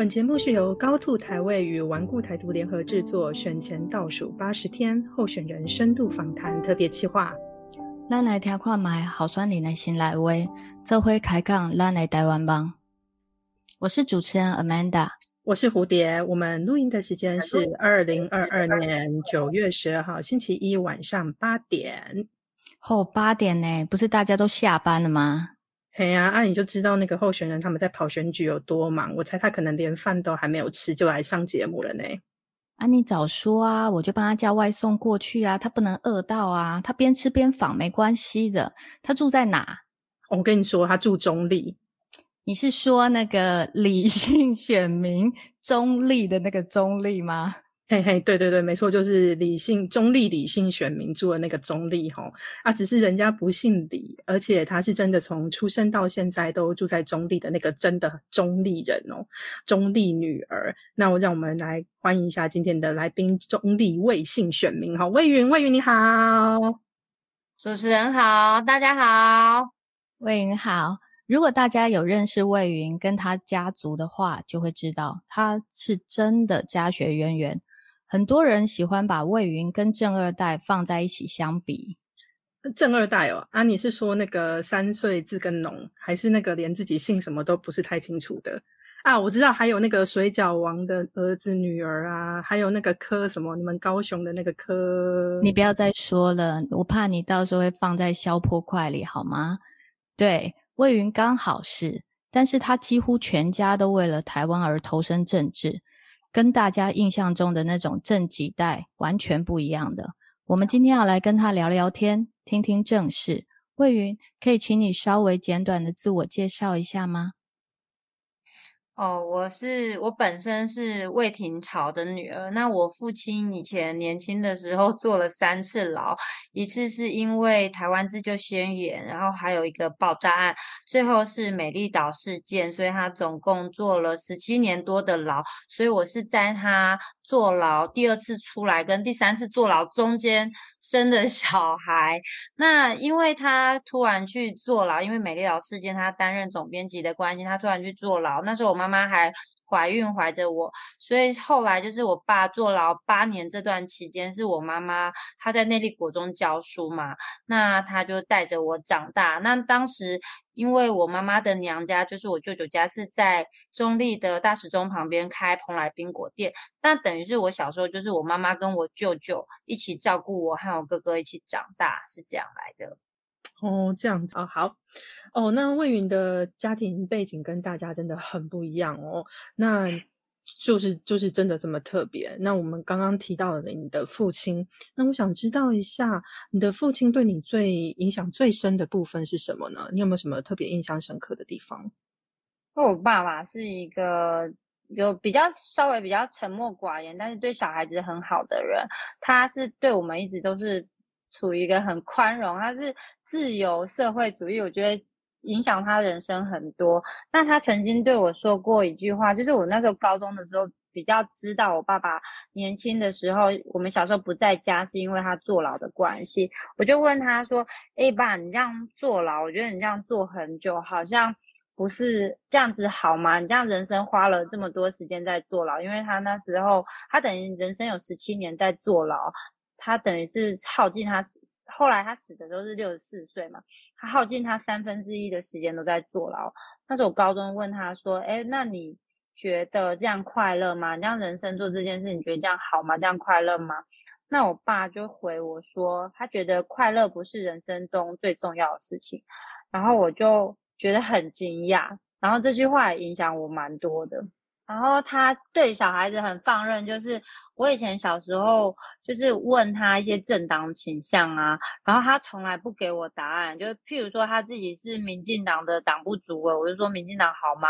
本节目是由高兔台位与顽固台独联合制作，选前倒数八十天候选人深度访谈特别企划。咱来听看卖好酸林的新来威，这回开讲咱来台湾帮。我是主持人 Amanda，我是蝴蝶。我们录音的时间是二零二二年九月十二号星期一晚上八点。哦，八点呢？不是大家都下班了吗？嘿呀，啊，你就知道那个候选人他们在跑选举有多忙。我猜他可能连饭都还没有吃就来上节目了呢。啊，你早说啊，我就帮他叫外送过去啊。他不能饿到啊，他边吃边访没关系的。他住在哪？我跟你说，他住中立。你是说那个理性选民中立的那个中立吗？嘿嘿，对对对，没错，就是理性中立理性选民住的那个中立吼啊，只是人家不姓李，而且他是真的从出生到现在都住在中立的那个真的中立人哦，中立女儿。那我让我们来欢迎一下今天的来宾，中立魏姓选民哈，魏云，魏云你好，主持人好，大家好，魏云好。如果大家有认识魏云跟他家族的话，就会知道他是真的家学渊源。很多人喜欢把魏云跟正二代放在一起相比。正二代哦，啊，你是说那个三岁字跟农，还是那个连自己姓什么都不是太清楚的啊？我知道还有那个水饺王的儿子女儿啊，还有那个柯什么，你们高雄的那个柯。你不要再说了，我怕你到时候会放在消破块里，好吗？对，魏云刚好是，但是他几乎全家都为了台湾而投身政治。跟大家印象中的那种正几代完全不一样的。我们今天要来跟他聊聊天，听听正事。魏云，可以请你稍微简短的自我介绍一下吗？哦，我是我本身是魏廷朝的女儿。那我父亲以前年轻的时候坐了三次牢，一次是因为台湾自救宣言，然后还有一个爆炸案，最后是美丽岛事件，所以他总共坐了十七年多的牢。所以我是在他坐牢第二次出来跟第三次坐牢中间生的小孩。那因为他突然去坐牢，因为美丽岛事件，他担任总编辑的关系，他突然去坐牢。那时候我妈。妈还怀孕怀着我，所以后来就是我爸坐牢八年这段期间，是我妈妈她在内力国中教书嘛，那她就带着我长大。那当时因为我妈妈的娘家就是我舅舅家是在中立的大石钟旁边开蓬莱冰果店，那等于是我小时候就是我妈妈跟我舅舅一起照顾我和我哥哥一起长大，是这样来的。哦，这样子啊，好哦。那魏云的家庭背景跟大家真的很不一样哦，那就是就是真的这么特别。那我们刚刚提到了你的父亲，那我想知道一下，你的父亲对你最影响最深的部分是什么呢？你有没有什么特别印象深刻的地方？我爸爸是一个有比较稍微比较沉默寡言，但是对小孩子很好的人。他是对我们一直都是。处于一个很宽容，他是自由社会主义，我觉得影响他人生很多。那他曾经对我说过一句话，就是我那时候高中的时候比较知道我爸爸年轻的时候，我们小时候不在家是因为他坐牢的关系。我就问他说：“哎爸，你这样坐牢，我觉得你这样坐很久，好像不是这样子好吗？你这样人生花了这么多时间在坐牢，因为他那时候他等于人生有十七年在坐牢。”他等于是耗尽他后来他死的时候是六十四岁嘛，他耗尽他三分之一的时间都在坐牢。那时候我高中问他说：“哎，那你觉得这样快乐吗？你这样人生做这件事，你觉得这样好吗？这样快乐吗？”那我爸就回我说：“他觉得快乐不是人生中最重要的事情。”然后我就觉得很惊讶，然后这句话也影响我蛮多的。然后他对小孩子很放任，就是我以前小时候就是问他一些政党倾向啊，然后他从来不给我答案。就譬如说他自己是民进党的党部主委，我就说民进党好吗？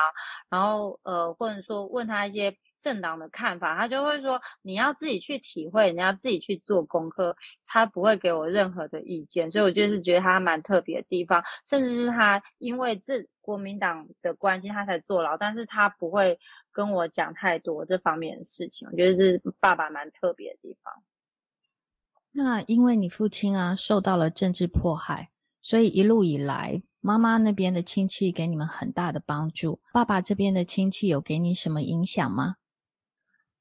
然后呃，或者说问他一些政党的看法，他就会说你要自己去体会，你要自己去做功课，他不会给我任何的意见。所以我就是觉得他蛮特别的地方，甚至是他因为这国民党的关系他才坐牢，但是他不会。跟我讲太多这方面的事情，我觉得这是爸爸蛮特别的地方。那因为你父亲啊受到了政治迫害，所以一路以来妈妈那边的亲戚给你们很大的帮助，爸爸这边的亲戚有给你什么影响吗？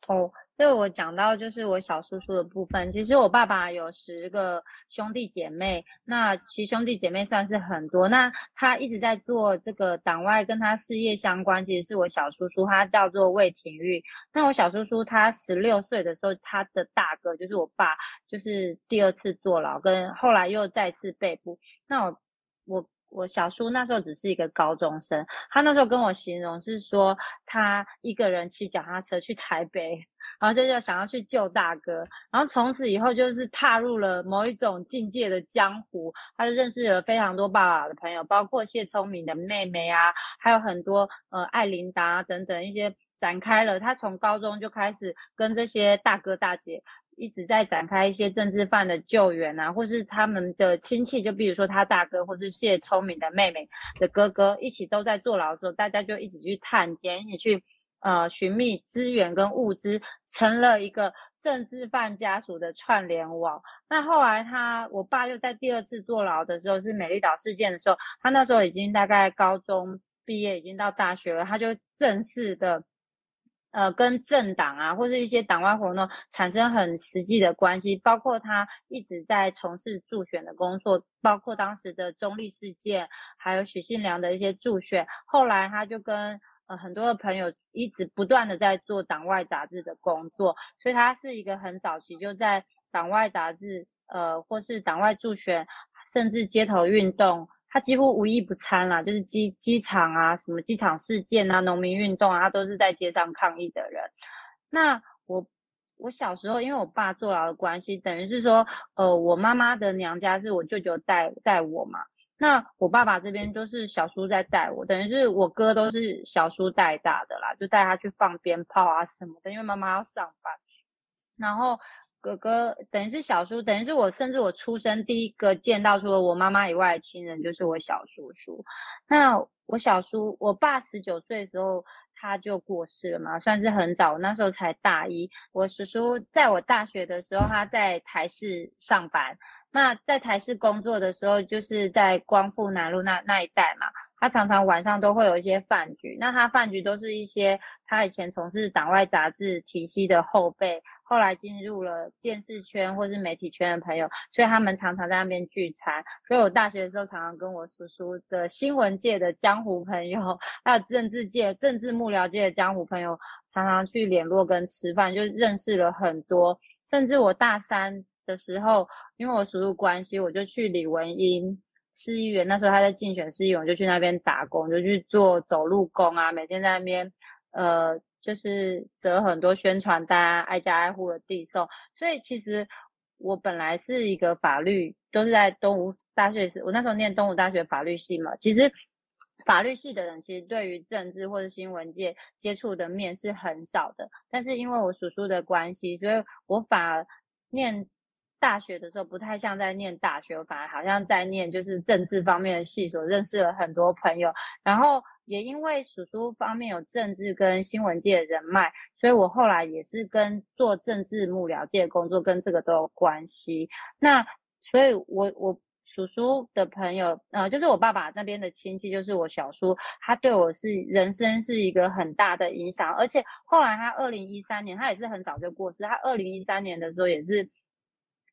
哦。对我讲到就是我小叔叔的部分，其实我爸爸有十个兄弟姐妹，那其实兄弟姐妹算是很多。那他一直在做这个党外跟他事业相关，其实是我小叔叔，他叫做魏廷玉。那我小叔叔他十六岁的时候，他的大哥就是我爸，就是第二次坐牢，跟后来又再次被捕。那我我我小叔那时候只是一个高中生，他那时候跟我形容是说，他一个人骑脚踏车去台北。然后就就想要去救大哥，然后从此以后就是踏入了某一种境界的江湖，他就认识了非常多爸爸的朋友，包括谢聪明的妹妹啊，还有很多呃艾琳达等等一些展开了。他从高中就开始跟这些大哥大姐一直在展开一些政治犯的救援啊，或是他们的亲戚，就比如说他大哥或是谢聪明的妹妹的哥哥一起都在坐牢的时候，大家就一起去探监，一起去。呃，寻觅资源跟物资，成了一个政治犯家属的串联网。那后来他，我爸又在第二次坐牢的时候，是美丽岛事件的时候，他那时候已经大概高中毕业，已经到大学了，他就正式的，呃，跟政党啊，或者一些党外活动产生很实际的关系，包括他一直在从事助选的工作，包括当时的中立事件，还有许信良的一些助选。后来他就跟。呃，很多的朋友一直不断的在做党外杂志的工作，所以他是一个很早期就在党外杂志，呃，或是党外助选，甚至街头运动，他几乎无一不参啦。就是机机场啊，什么机场事件啊，农民运动啊，他都是在街上抗议的人。那我我小时候，因为我爸坐牢的关系，等于是说，呃，我妈妈的娘家是我舅舅带带我嘛。那我爸爸这边都是小叔在带我，等于是我哥都是小叔带大的啦，就带他去放鞭炮啊什么的，因为妈妈要上班。然后哥哥等于是小叔，等于是我甚至我出生第一个见到除了我妈妈以外的亲人就是我小叔叔。那我小叔，我爸十九岁的时候他就过世了嘛，算是很早，那时候才大一。我叔叔在我大学的时候他在台视上班。那在台视工作的时候，就是在光复南路那那一带嘛。他常常晚上都会有一些饭局，那他饭局都是一些他以前从事党外杂志体系的后辈，后来进入了电视圈或是媒体圈的朋友，所以他们常常在那边聚餐。所以我大学的时候，常常跟我叔叔的新闻界的江湖朋友，还有政治界、政治幕僚界的江湖朋友，常常去联络跟吃饭，就认识了很多，甚至我大三。的时候，因为我叔叔关系，我就去李文英市议员。那时候他在竞选市议员，我就去那边打工，就去做走路工啊，每天在那边，呃，就是折很多宣传单，挨家挨户的递送。所以其实我本来是一个法律，都是在东吴大学时，我那时候念东吴大学法律系嘛。其实法律系的人，其实对于政治或者新闻界接触的面是很少的。但是因为我叔叔的关系，所以我反而念。大学的时候不太像在念大学，反而好像在念就是政治方面的系所，认识了很多朋友。然后也因为叔叔方面有政治跟新闻界的人脉，所以我后来也是跟做政治幕僚界的工作跟这个都有关系。那所以，我我叔叔的朋友，呃，就是我爸爸那边的亲戚，就是我小叔，他对我是人生是一个很大的影响。而且后来他二零一三年，他也是很早就过世。他二零一三年的时候也是。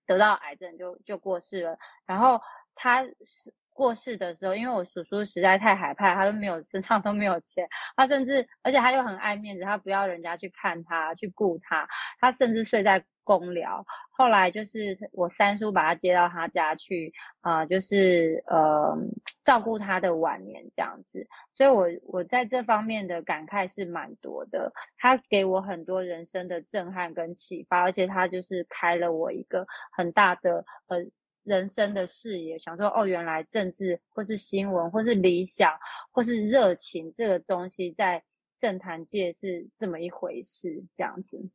得到癌症就就过世了，然后他是过世的时候，因为我叔叔实在太害怕，他都没有身上都没有钱，他甚至而且他又很爱面子，他不要人家去看他去顾他，他甚至睡在公寮。后来就是我三叔把他接到他家去，啊，就是呃照顾他的晚年这样子。所以，我我在这方面的感慨是蛮多的。他给我很多人生的震撼跟启发，而且他就是开了我一个很大的呃人生的视野，想说哦，原来政治或是新闻或是理想或是热情这个东西，在政坛界是这么一回事，这样子。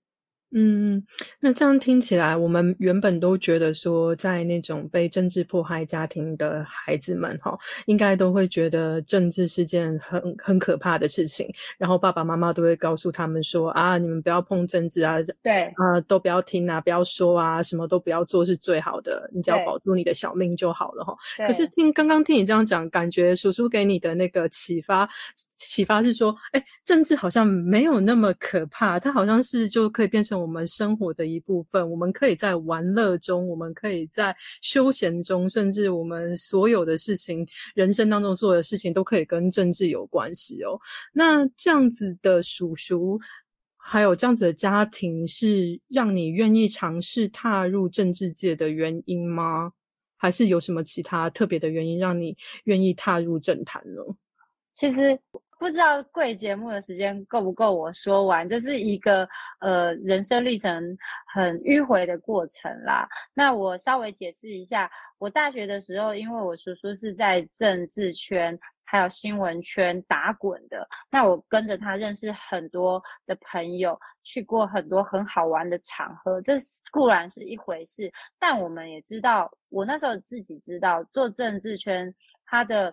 嗯，那这样听起来，我们原本都觉得说，在那种被政治迫害家庭的孩子们，哈，应该都会觉得政治是件很很可怕的事情。然后爸爸妈妈都会告诉他们说：“啊，你们不要碰政治啊，对，啊，都不要听啊，不要说啊，什么都不要做是最好的，你只要保住你的小命就好了。”哈。可是听刚刚听你这样讲，感觉叔叔给你的那个启发，启发是说，哎，政治好像没有那么可怕，它好像是就可以变成。我们生活的一部分，我们可以在玩乐中，我们可以在休闲中，甚至我们所有的事情，人生当中做的事情，都可以跟政治有关系哦。那这样子的叔叔，还有这样子的家庭，是让你愿意尝试踏入政治界的原因吗？还是有什么其他特别的原因，让你愿意踏入政坛呢？其实。不知道贵节目的时间够不够我说完，这是一个呃人生历程很迂回的过程啦。那我稍微解释一下，我大学的时候，因为我叔叔是在政治圈还有新闻圈打滚的，那我跟着他认识很多的朋友，去过很多很好玩的场合，这固然是一回事，但我们也知道，我那时候自己知道做政治圈他的。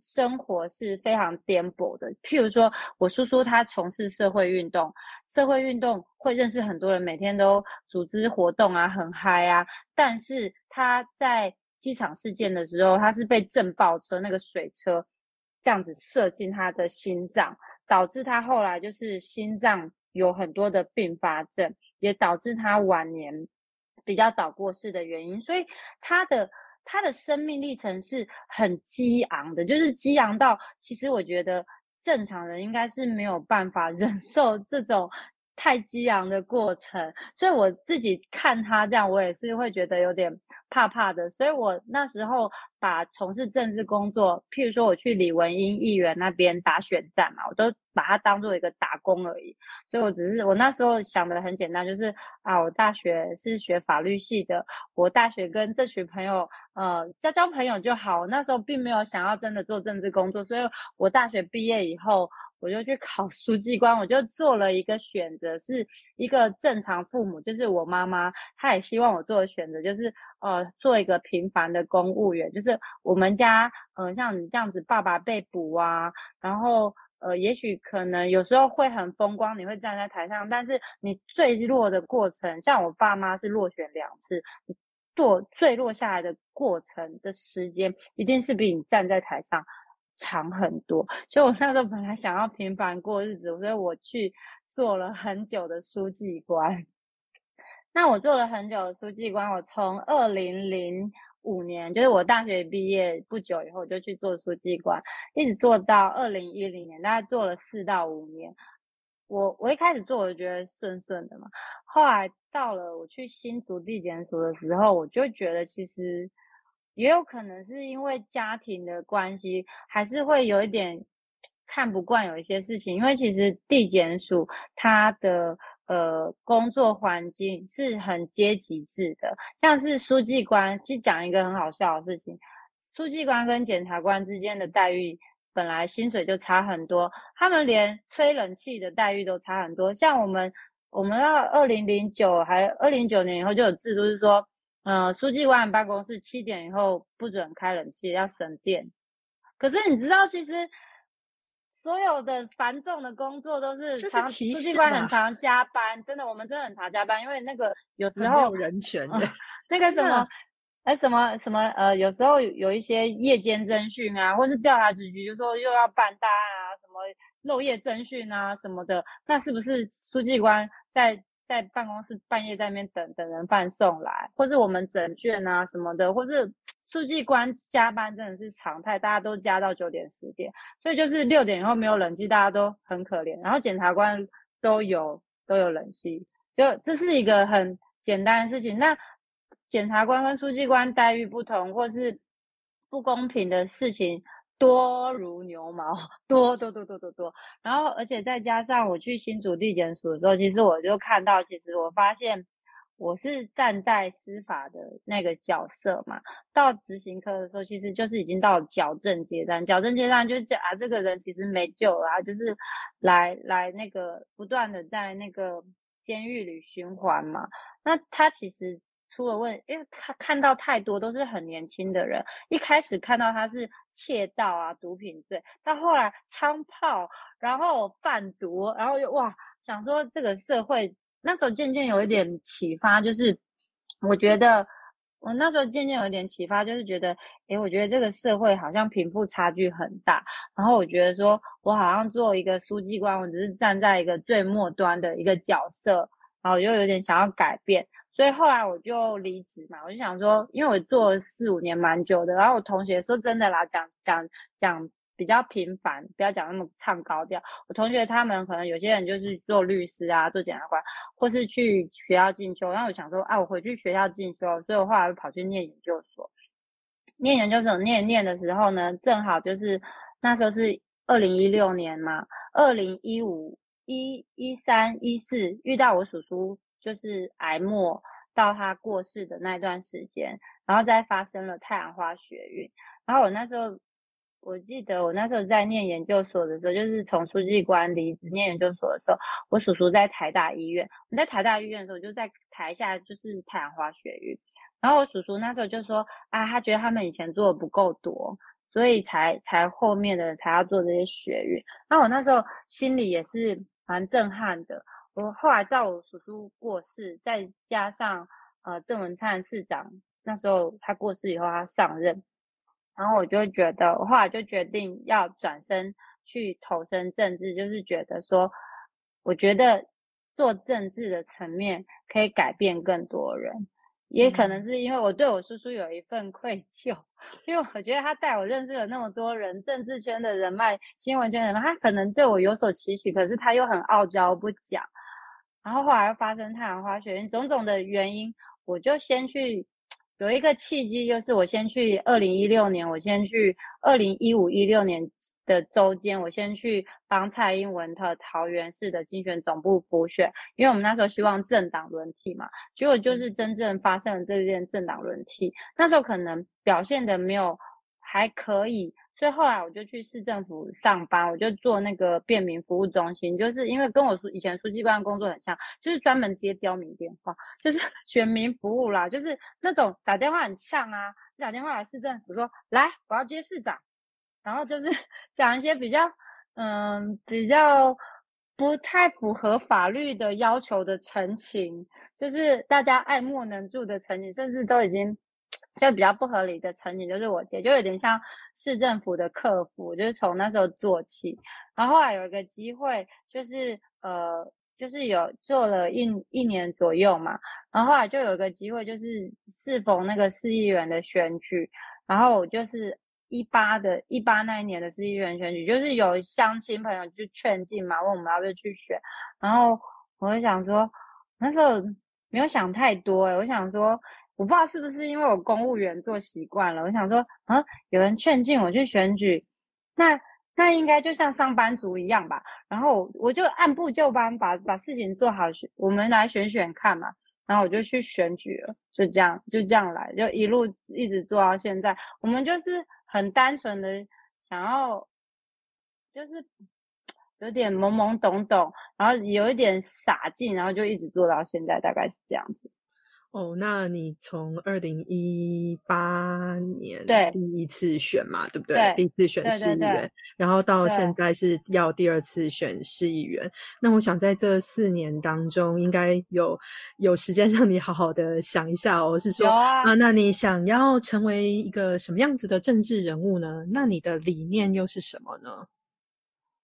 生活是非常颠簸的。譬如说，我叔叔他从事社会运动，社会运动会认识很多人，每天都组织活动啊，很嗨啊。但是他在机场事件的时候，他是被震爆车那个水车这样子射进他的心脏，导致他后来就是心脏有很多的并发症，也导致他晚年比较早过世的原因。所以他的。他的生命历程是很激昂的，就是激昂到，其实我觉得正常人应该是没有办法 忍受这种。太激昂的过程，所以我自己看他这样，我也是会觉得有点怕怕的。所以我那时候把从事政治工作，譬如说我去李文英议员那边打选战嘛，我都把它当做一个打工而已。所以我只是我那时候想的很简单，就是啊，我大学是学法律系的，我大学跟这群朋友呃交交朋友就好。那时候并没有想要真的做政治工作，所以我大学毕业以后。我就去考 书记官，我就做了一个选择，是一个正常父母，就是我妈妈，她也希望我做的选择，就是呃，做一个平凡的公务员。就是我们家，嗯，像你这样子，爸爸被捕啊，然后呃，也许可能有时候会很风光，你会站在台上，但是你坠落的过程，像我爸妈是落选两次，堕坠落下来的过程的时间，一定是比你站在台上。长很多，所以我那时候本来想要平凡过日子，所以我去做了很久的书记官。那我做了很久的书记官，我从二零零五年，就是我大学毕业不久以后，就去做书记官，一直做到二零一零年，大概做了四到五年。我我一开始做，我就觉得顺顺的嘛，后来到了我去新竹地检署的时候，我就觉得其实。也有可能是因为家庭的关系，还是会有一点看不惯有一些事情。因为其实地检署它的呃工作环境是很阶级制的，像是书记官，其实讲一个很好笑的事情，书记官跟检察官之间的待遇本来薪水就差很多，他们连吹冷气的待遇都差很多。像我们，我们到二零零九还二零九年以后就有制度是说。嗯，书记官办公室七点以后不准开冷气，要省电。可是你知道，其实所有的繁重的工作都是常书记官很常加班，真的，我们真的很常加班，因为那个有时候人权的那个什么，哎，什么什么，呃，有时候有一些夜间侦讯啊，或是调查局局就说又要办大案啊，什么漏夜侦讯啊什么的，那是不是书记官在？在办公室半夜在那边等等人饭送来，或是我们整卷啊什么的，或是书记官加班真的是常态，大家都加到九点十点，所以就是六点以后没有冷气，大家都很可怜。然后检察官都有都有冷气，就这是一个很简单的事情。那检察官跟书记官待遇不同，或是不公平的事情。多如牛毛，多多多多多多。然后，而且再加上我去新竹地检署的时候，其实我就看到，其实我发现我是站在司法的那个角色嘛。到执行科的时候，其实就是已经到矫正阶段。矫正阶段就是讲啊，这个人其实没救了，就是来来那个不断的在那个。监狱里循环嘛。那他其实出了问，因为他看到太多都是很年轻的人，一开始看到他是窃盗啊、毒品罪，到后来枪炮，然后贩毒，然后又哇，想说这个社会那时候渐渐有一点启发，就是我觉得。我那时候渐渐有一点启发，就是觉得，诶，我觉得这个社会好像贫富差距很大。然后我觉得说，我好像做一个书记官，我只是站在一个最末端的一个角色，然后我就有点想要改变。所以后来我就离职嘛，我就想说，因为我做了四五年蛮久的，然后我同学说真的啦，讲讲讲。比较频繁，不要讲那么唱高调。我同学他们可能有些人就是做律师啊，做检察官，或是去学校进修。然后我想说，啊，我回去学校进修，所以我后来跑去念研究所。念研究所念念的时候呢，正好就是那时候是二零一六年嘛，二零一五一一三一四遇到我叔叔就是癌末到他过世的那段时间，然后再发生了太阳花学运，然后我那时候。我记得我那时候在念研究所的时候，就是从书记官离职念研究所的时候，我叔叔在台大医院。我在台大医院的时候，就在台下就是太阳花学运。然后我叔叔那时候就说：“啊，他觉得他们以前做的不够多，所以才才后面的才要做这些学运。”那我那时候心里也是蛮震撼的。我后来到我叔叔过世，再加上呃郑文灿市长那时候他过世以后，他上任。然后我就觉得，我后来就决定要转身去投身政治，就是觉得说，我觉得做政治的层面可以改变更多人，也可能是因为我对我叔叔有一份愧疚，因为我觉得他带我认识了那么多人，政治圈的人脉、新闻圈的人脉，他可能对我有所期许，可是他又很傲娇不讲。然后后来又发生太阳花学运，种种的原因，我就先去。有一个契机，就是我先去二零一六年，我先去二零一五一六年的周间，我先去帮蔡英文的桃园市的竞选总部补选，因为我们那时候希望政党轮替嘛，结果就是真正发生了这件政党轮替，那时候可能表现的没有还可以。所以后来我就去市政府上班，我就做那个便民服务中心，就是因为跟我以前书记官工作很像，就是专门接刁民电话，就是 选民服务啦，就是那种打电话很呛啊，打电话来市政府说来我要接市长，然后就是 讲一些比较嗯比较不太符合法律的要求的陈情，就是大家爱莫能助的陈情，甚至都已经。就比较不合理的场景，就是我姐就有点像市政府的客服，就是从那时候做起，然后后来有一个机会，就是呃，就是有做了一一年左右嘛，然后后来就有一个机会，就是适逢那个市议员的选举，然后我就是一八的一八那一年的市议员选举，就是有乡亲朋友就劝进嘛，问我们要不要去选，然后我就想说，那时候没有想太多诶我想说。我不知道是不是因为我公务员做习惯了，我想说，啊，有人劝进我去选举，那那应该就像上班族一样吧。然后我就按部就班把把事情做好，我们来选选看嘛。然后我就去选举了，就这样就这样来，就一路一直做到现在。我们就是很单纯的想要，就是有点懵懵懂懂，然后有一点傻劲，然后就一直做到现在，大概是这样子。哦，那你从二零一八年对第一次选嘛，对不对？第一次选市议员，然后到现在是要第二次选市议员。那我想在这四年当中，应该有有时间让你好好的想一下哦。是说啊，那你想要成为一个什么样子的政治人物呢？那你的理念又是什么呢？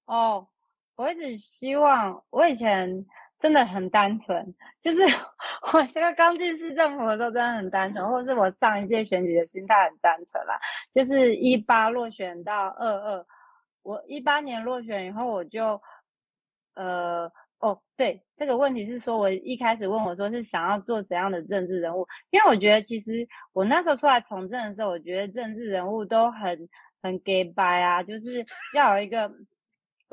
哦，我一直希望，我以前。真的很单纯，就是 我这个刚进市政府的时候真的很单纯，或者是我上一届选举的心态很单纯啦。就是一八落选到二二，我一八年落选以后，我就呃哦对，这个问题是说我一开始问我说是想要做怎样的政治人物，因为我觉得其实我那时候出来从政的时候，我觉得政治人物都很很 gay 白啊，就是要有一个。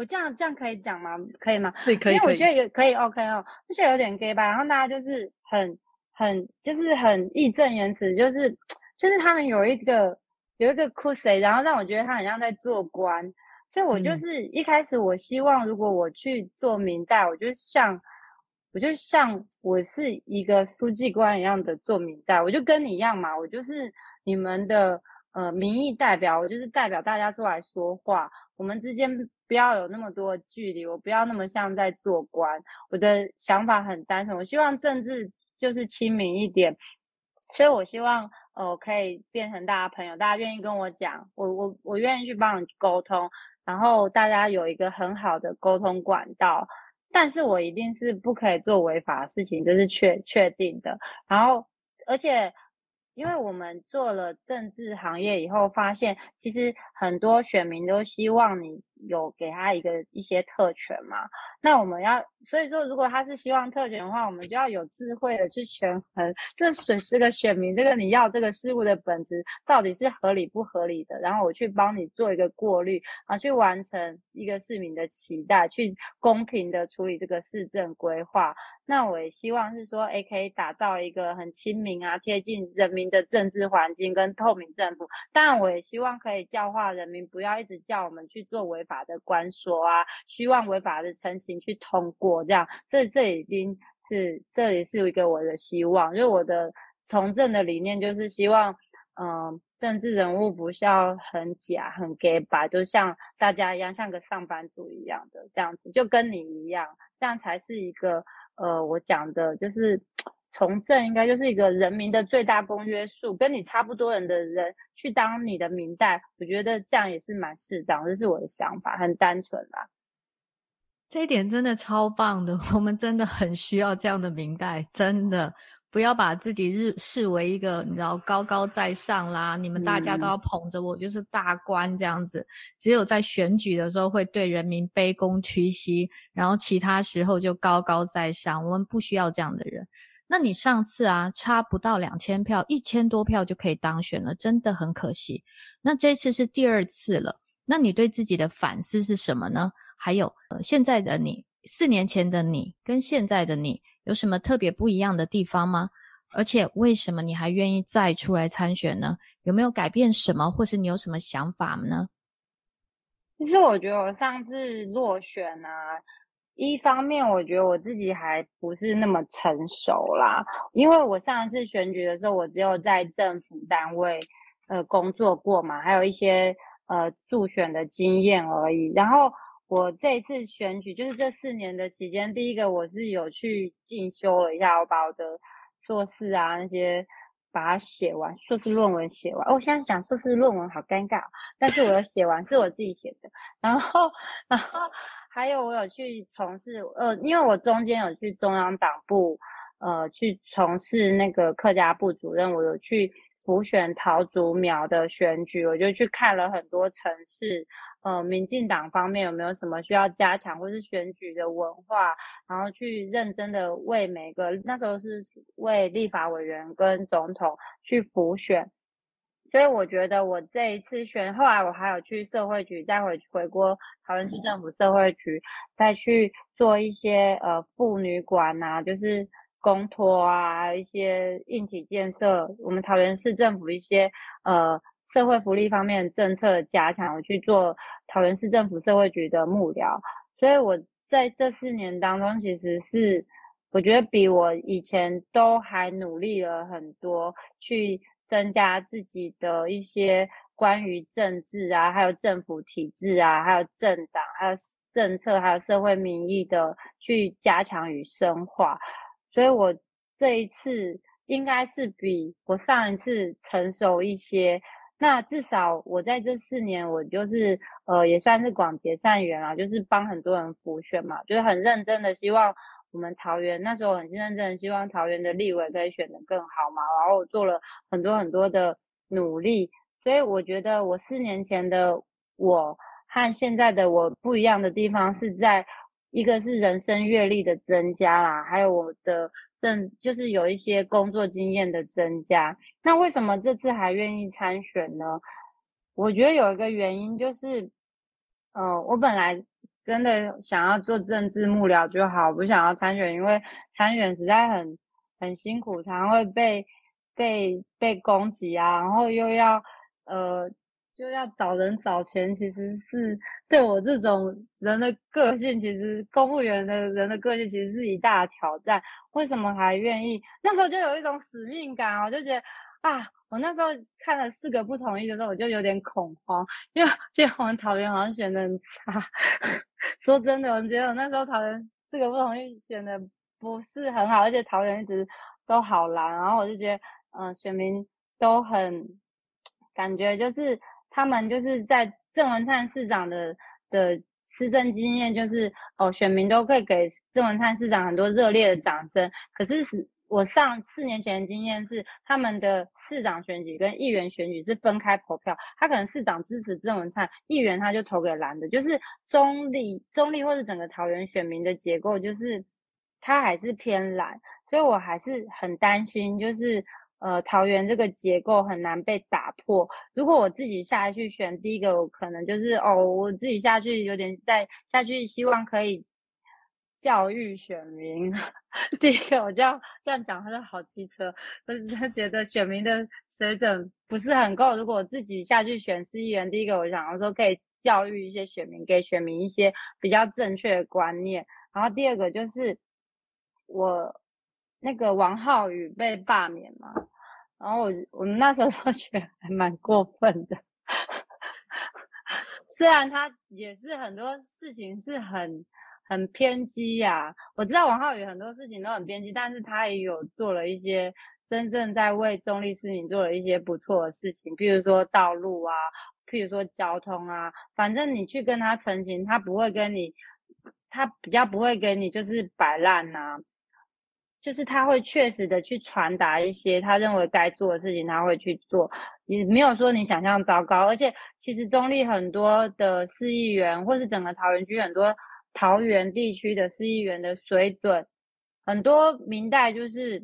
我这样这样可以讲吗？可以吗？可以可以。因为我觉得也可以 OK 哦，就是有点 gay 吧。然后大家就是很很就是很义正言辞，就是就是他们有一个有一个 c u s 然后让我觉得他很像在做官。所以我就是一开始我希望如果我去做明代，我就像我就像我是一个书记官一样的做明代，我就跟你一样嘛，我就是你们的呃民意代表，我就是代表大家出来说话，我们之间不要有那么多距离，我不要那么像在做官，我的想法很单纯，我希望政治就是亲民一点，所以我希望呃可以变成大家朋友，大家愿意跟我讲，我我我愿意去帮你沟通，然后大家有一个很好的沟通管道。但是我一定是不可以做违法的事情，这是确确定的。然后，而且。因为我们做了政治行业以后，发现其实很多选民都希望你有给他一个一些特权嘛。那我们要，所以说如果他是希望特权的话，我们就要有智慧的去权衡这选这个选民这个你要这个事物的本质到底是合理不合理的，然后我去帮你做一个过滤啊，去完成一个市民的期待，去公平的处理这个市政规划。那我也希望是说，诶，可以打造一个很亲民啊、贴近人民的政治环境跟透明政府。当然，我也希望可以教化人民，不要一直叫我们去做违法法的官说啊，希望违法的成型去通过。这样，这这已经是这也是一个我的希望，就是我的从政的理念，就是希望，嗯，政治人物不需要很假、很 gay 吧，就像大家一样，像个上班族一样的这样子，就跟你一样，这样才是一个。呃，我讲的就是从政，应该就是一个人民的最大公约数，跟你差不多人的人去当你的民代，我觉得这样也是蛮适当，这是我的想法，很单纯啦。这一点真的超棒的，我们真的很需要这样的明代，真的不要把自己日视为一个你知道高高在上啦，你们大家都要捧着我就是大官这样子，只有在选举的时候会对人民卑躬屈膝，然后其他时候就高高在上，我们不需要这样的人。那你上次啊差不到两千票，一千多票就可以当选了，真的很可惜。那这次是第二次了，那你对自己的反思是什么呢？还有，现在的你，四年前的你跟现在的你有什么特别不一样的地方吗？而且，为什么你还愿意再出来参选呢？有没有改变什么，或是你有什么想法呢？其实，我觉得我上次落选啊，一方面我觉得我自己还不是那么成熟啦，因为我上一次选举的时候，我只有在政府单位呃工作过嘛，还有一些呃助选的经验而已，然后。我这一次选举，就是这四年的期间，第一个我是有去进修了一下，我把我的硕士啊那些把它写完，硕士论文写完。我现在想硕士论文好尴尬，但是我有写完，是我自己写的。然后，然后还有我有去从事，呃，因为我中间有去中央党部，呃，去从事那个客家部主任，我有去辅选桃竹苗的选举，我就去看了很多城市。呃，民进党方面有没有什么需要加强，或是选举的文化，然后去认真的为每个那时候是为立法委员跟总统去辅选，所以我觉得我这一次选，后来我还有去社会局，再回回过桃园市政府社会局，再去做一些呃妇女馆呐，就是公托啊，一些硬体建设，我们桃园市政府一些呃。社会福利方面政策的加强，我去做桃园市政府社会局的幕僚，所以我在这四年当中，其实是我觉得比我以前都还努力了很多，去增加自己的一些关于政治啊，还有政府体制啊，还有政党，还有政策，还有社会民意的去加强与深化，所以我这一次应该是比我上一次成熟一些。那至少我在这四年，我就是呃也算是广结善缘啊，就是帮很多人辅选嘛，就是很认真的希望我们桃园那时候很认真的希望桃园的立委可以选得更好嘛，然后我做了很多很多的努力，所以我觉得我四年前的我和现在的我不一样的地方是在一个是人生阅历的增加啦，还有我的。正就是有一些工作经验的增加，那为什么这次还愿意参选呢？我觉得有一个原因就是，嗯，我本来真的想要做政治幕僚就好，不想要参选，因为参选实在很很辛苦，常常会被被被攻击啊，然后又要呃就要找人找钱，其实是对我这种人的个性，其实公务员的人的个性，其实是一大挑战。为什么还愿意？那时候就有一种使命感，我就觉得啊，我那时候看了四个不同意的时候，我就有点恐慌，因为觉得我们桃园好像选的很差。说真的，我觉得我那时候桃园四个不同意选的不是很好，而且桃园一直都好蓝，然后我就觉得，嗯，选民都很感觉就是他们就是在郑文灿市长的的施政经验，就是哦，选民都会给郑文灿市长很多热烈的掌声，可是是。我上四年前的经验是，他们的市长选举跟议员选举是分开投票。他可能市长支持郑文灿，议员他就投给蓝的，就是中立、中立或者整个桃园选民的结构，就是他还是偏蓝。所以我还是很担心，就是呃桃园这个结构很难被打破。如果我自己下去选，第一个我可能就是哦，我自己下去有点再下去，希望可以。教育选民，第一个我就要这样讲，他是好机车，就是他觉得选民的水准不是很够。如果我自己下去选市议员，第一个我想要说可以教育一些选民，给选民一些比较正确的观念。然后第二个就是我那个王浩宇被罢免嘛，然后我我们那时候都觉得还蛮过分的，虽然他也是很多事情是很。很偏激呀！我知道王浩宇很多事情都很偏激，但是他也有做了一些真正在为中立市民做了一些不错的事情，譬如说道路啊，譬如说交通啊，反正你去跟他澄清，他不会跟你，他比较不会给你就是摆烂呐，就是他会确实的去传达一些他认为该做的事情，他会去做，也没有说你想象糟糕。而且其实中立很多的市议员，或是整个桃园区很多。桃园地区的市议员的水准，很多明代就是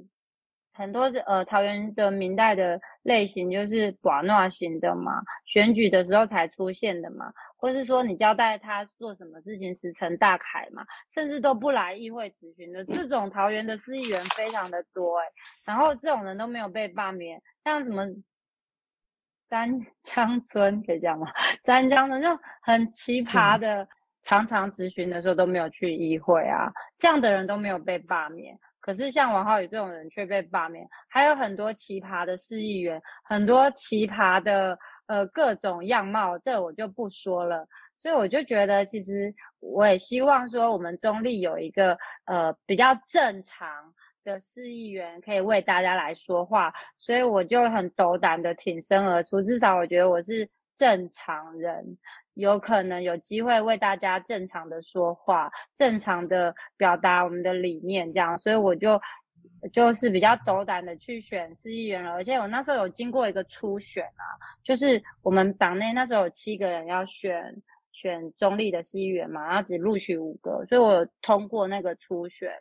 很多呃桃园的明代的类型就是寡诺型的嘛，选举的时候才出现的嘛，或是说你交代他做什么事情石沉大海嘛，甚至都不来议会咨询的这种桃园的市议员非常的多哎，然后这种人都没有被罢免，像什么詹 江村可以讲吗？詹江村就很奇葩的。常常咨询的时候都没有去议会啊，这样的人都没有被罢免。可是像王浩宇这种人却被罢免，还有很多奇葩的市议员，很多奇葩的呃各种样貌，这我就不说了。所以我就觉得，其实我也希望说，我们中立有一个呃比较正常的市议员可以为大家来说话。所以我就很斗胆的挺身而出，至少我觉得我是正常人。有可能有机会为大家正常的说话，正常的表达我们的理念，这样，所以我就就是比较斗胆的去选市议员了。而且我那时候有经过一个初选啊，就是我们党内那时候有七个人要选选中立的市议员嘛，然后只录取五个，所以我通过那个初选。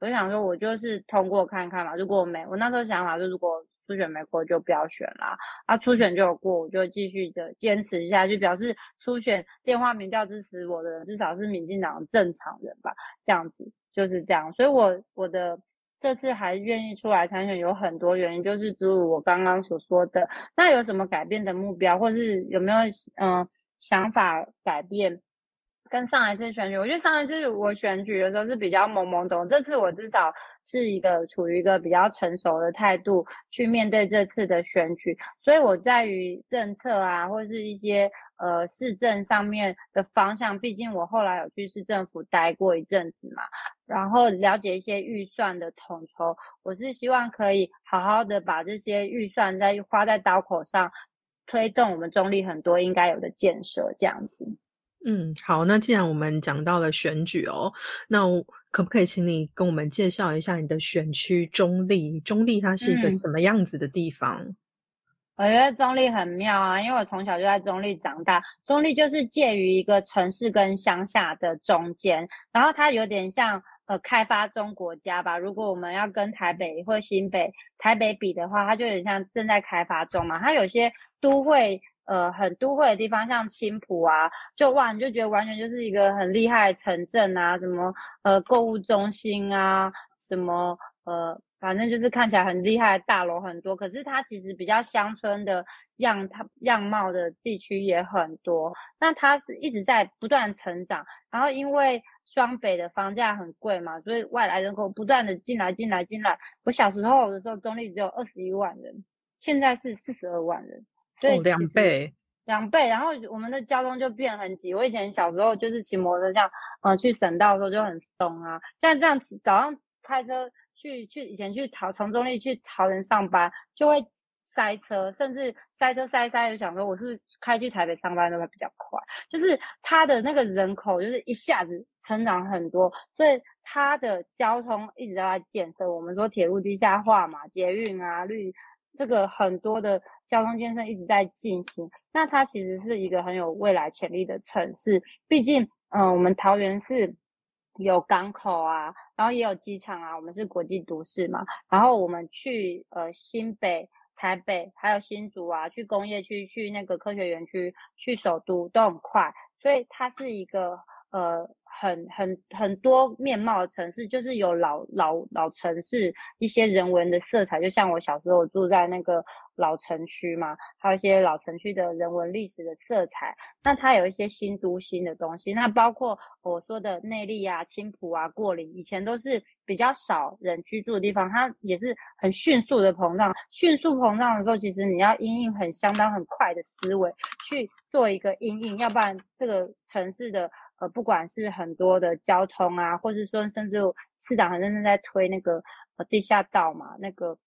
我就想说，我就是通过看看嘛。如果没，我那时候想法就是，如果初选没过就不要选啦。啊，初选就有过，我就继续的坚持一下，就表示初选电话民调支持我的人至少是民进党正常人吧。这样子就是这样，所以我我的这次还愿意出来参选，有很多原因，就是诸如我刚刚所说的。那有什么改变的目标，或是有没有嗯想法改变？跟上一次选举，我觉得上一次我选举的时候是比较懵懵懂，这次我至少是一个处于一个比较成熟的态度去面对这次的选举，所以我在于政策啊，或是一些呃市政上面的方向，毕竟我后来有去市政府待过一阵子嘛，然后了解一些预算的统筹，我是希望可以好好的把这些预算在花在刀口上，推动我们中立很多应该有的建设，这样子。嗯，好，那既然我们讲到了选举哦，那可不可以请你跟我们介绍一下你的选区中立？中立它是一个什么样子的地方？我觉得中立很妙啊，因为我从小就在中立长大。中立就是介于一个城市跟乡下的中间，然后它有点像呃开发中国家吧。如果我们要跟台北或新北、台北比的话，它就有点像正在开发中嘛。它有些都会。呃，很都会的地方，像青浦啊，就哇，你就觉得完全就是一个很厉害的城镇啊，什么呃购物中心啊，什么呃反正就是看起来很厉害的，大楼很多，可是它其实比较乡村的样，它样貌的地区也很多。那它是一直在不断成长，然后因为双北的房价很贵嘛，所以外来人口不断的进来，进来，进来。我小时候的时候，中立只有二十一万人，现在是四十二万人，所以两倍，两倍。然后我们的交通就变很挤。我以前小时候就是骑摩托车这样，嗯，去省道的时候就很松啊。现在这样，早上开车。去去以前去桃从中立去桃园上班就会塞车，甚至塞车塞塞就想说我是开去台北上班都会比较快，就是它的那个人口就是一下子成长很多，所以它的交通一直都在建设。我们说铁路地下化嘛，捷运啊绿这个很多的交通建设一直在进行，那它其实是一个很有未来潜力的城市。毕竟，嗯，我们桃园是。有港口啊，然后也有机场啊，我们是国际都市嘛。然后我们去呃新北、台北，还有新竹啊，去工业区、去那个科学园区、去首都都很快，所以它是一个呃很很很多面貌的城市，就是有老老老城市一些人文的色彩，就像我小时候住在那个。老城区嘛，还有一些老城区的人文历史的色彩。那它有一些新都新的东西，那包括我说的内力啊、青浦啊、过岭，以前都是比较少人居住的地方，它也是很迅速的膨胀。迅速膨胀的时候，其实你要因应很相当很快的思维去做一个因应，要不然这个城市的呃，不管是很多的交通啊，或者说甚至市长很认真在推那个呃地下道嘛，那个。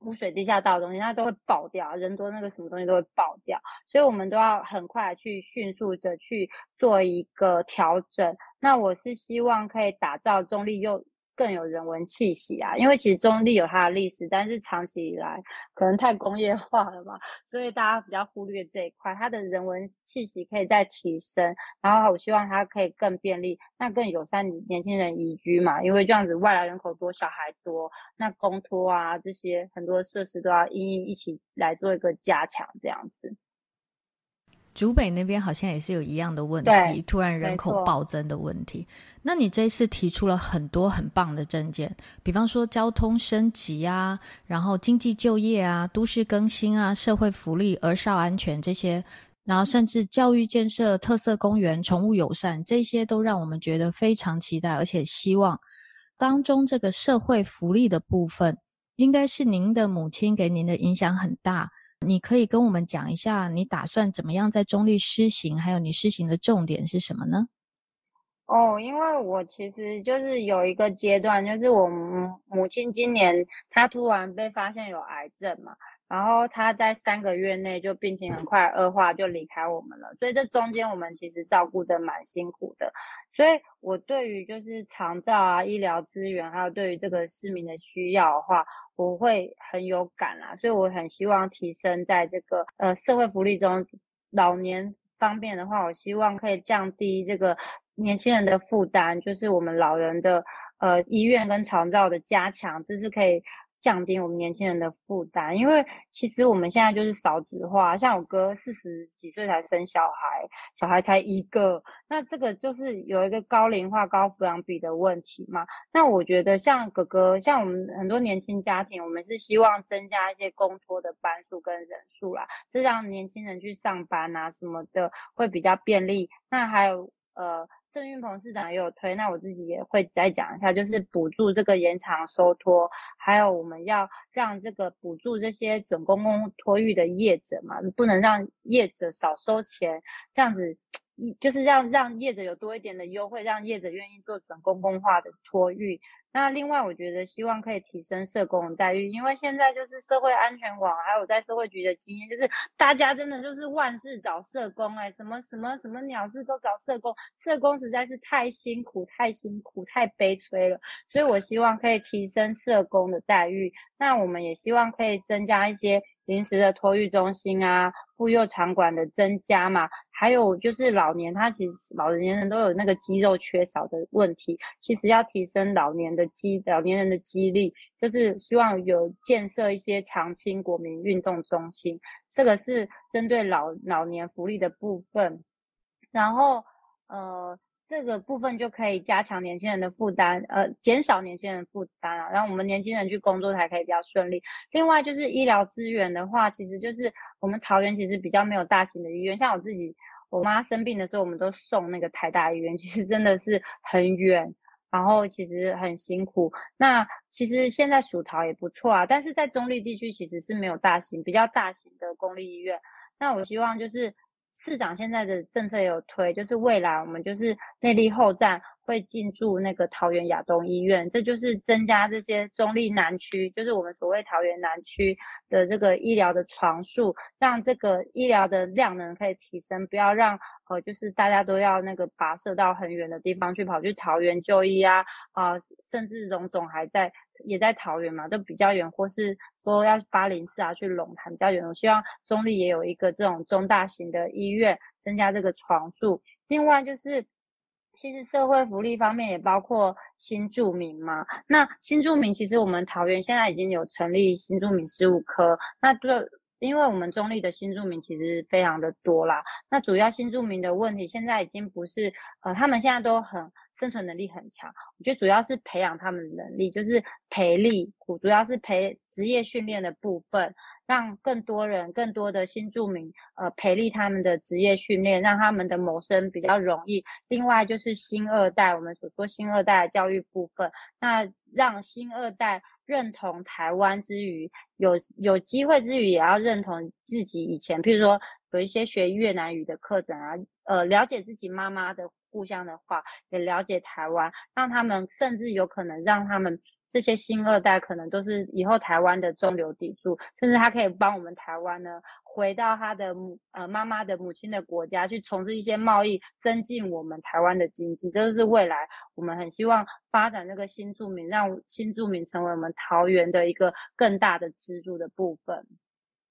污水地下道的东西，它都会爆掉，人多那个什么东西都会爆掉，所以我们都要很快去迅速的去做一个调整。那我是希望可以打造中立又。更有人文气息啊，因为其实中立有它的历史，但是长期以来可能太工业化了嘛，所以大家比较忽略这一块。它的人文气息可以再提升，然后我希望它可以更便利，那更友善年轻人移居嘛，因为这样子外来人口多，小孩多，那公托啊这些很多设施都要一一起来做一个加强，这样子。竹北那边好像也是有一样的问题，突然人口暴增的问题。那你这次提出了很多很棒的证件，比方说交通升级啊，然后经济就业啊，都市更新啊，社会福利、儿少安全这些，然后甚至教育建设、特色公园、宠物友善，这些都让我们觉得非常期待，而且希望当中这个社会福利的部分，应该是您的母亲给您的影响很大。你可以跟我们讲一下，你打算怎么样在中立施行？还有你施行的重点是什么呢？哦，因为我其实就是有一个阶段，就是我母亲今年她突然被发现有癌症嘛。然后他在三个月内就病情很快 恶化，就离开我们了。所以这中间我们其实照顾的蛮辛苦的。所以我对于就是长照啊、医疗资源，还有对于这个市民的需要的话，我会很有感啊。所以我很希望提升在这个呃社会福利中，老年方面的话，我希望可以降低这个年轻人的负担，就是我们老人的呃医院跟长照的加强，这是可以。降低我们年轻人的负担，因为其实我们现在就是少子化，像我哥四十几岁才生小孩，小孩才一个，那这个就是有一个高龄化、高抚养比的问题嘛。那我觉得像哥哥，像我们很多年轻家庭，我们是希望增加一些公托的班数跟人数啦，是让年轻人去上班啊什么的会比较便利。那还有呃。郑运鹏市长也有推，那我自己也会再讲一下，就是补助这个延长收托，还有我们要让这个补助这些准公共托育的业者嘛，不能让业者少收钱，这样子。就是让让业者有多一点的优惠，让业者愿意做准公共化的托育。那另外，我觉得希望可以提升社工的待遇，因为现在就是社会安全网，还有在社会局的经验，就是大家真的就是万事找社工，哎，什么什么什么鸟事都找社工，社工实在是太辛苦、太辛苦、太悲催了。所以我希望可以提升社工的待遇。那我们也希望可以增加一些。临时的托育中心啊，妇幼场馆的增加嘛，还有就是老年，他其实老年人都有那个肌肉缺少的问题，其实要提升老年的肌老年人的肌力，就是希望有建设一些长青国民运动中心，这个是针对老老年福利的部分。然后呃，这个部分就可以加强年轻人的负担，呃，减少年轻人负担啊，让我们年轻人去工作才可以比较顺利。另外就是医疗资源的话，其实就是我们桃园其实比较没有大型的医院，像我自己，我妈生病的时候，我们都送那个台大医院，其实真的是很远，然后其实很辛苦。那其实现在属桃也不错啊，但是在中立地区其实是没有大型比较大型的公立医院。那我希望就是。市长现在的政策也有推，就是未来我们就是内力后站会进驻那个桃园亚东医院，这就是增加这些中立南区，就是我们所谓桃园南区的这个医疗的床数，让这个医疗的量能可以提升，不要让呃就是大家都要那个跋涉到很远的地方去跑去桃园就医啊啊，甚至荣总还在。也在桃园嘛，都比较远，或是说要八零四啊去龙潭比较远。我希望中立也有一个这种中大型的医院，增加这个床数。另外就是，其实社会福利方面也包括新住民嘛。那新住民其实我们桃园现在已经有成立新住民事务科，那这因为我们中立的新住民其实非常的多啦。那主要新住民的问题现在已经不是，呃，他们现在都很。生存能力很强，我觉得主要是培养他们的能力，就是培力，主要是培职业训练的部分，让更多人、更多的新住民，呃，培力他们的职业训练，让他们的谋生比较容易。另外就是新二代，我们所说新二代的教育部分，那让新二代认同台湾之余，有有机会之余，也要认同自己以前，譬如说有一些学越南语的课程啊，呃，了解自己妈妈的。故乡的话，也了解台湾，让他们甚至有可能让他们这些新二代，可能都是以后台湾的中流砥柱，甚至他可以帮我们台湾呢，回到他的母呃妈妈的母亲的国家去从事一些贸易，增进我们台湾的经济，这是未来我们很希望发展这个新住民，让新住民成为我们桃园的一个更大的支柱的部分。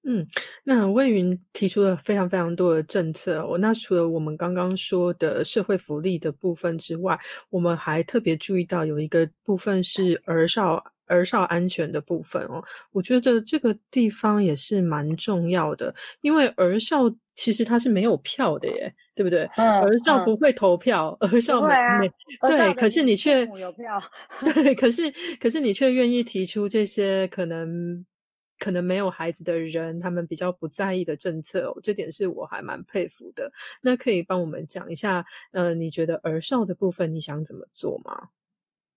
嗯，那魏云提出了非常非常多的政策。哦。那除了我们刚刚说的社会福利的部分之外，我们还特别注意到有一个部分是儿少儿少安全的部分哦。我觉得这个地方也是蛮重要的，因为儿少其实他是没有票的耶，对不对？儿少不会投票，儿少没对，可是你却有票，对，可是可是你却愿意提出这些可能。可能没有孩子的人，他们比较不在意的政策，哦，这点是我还蛮佩服的。那可以帮我们讲一下，呃，你觉得儿少的部分你想怎么做吗？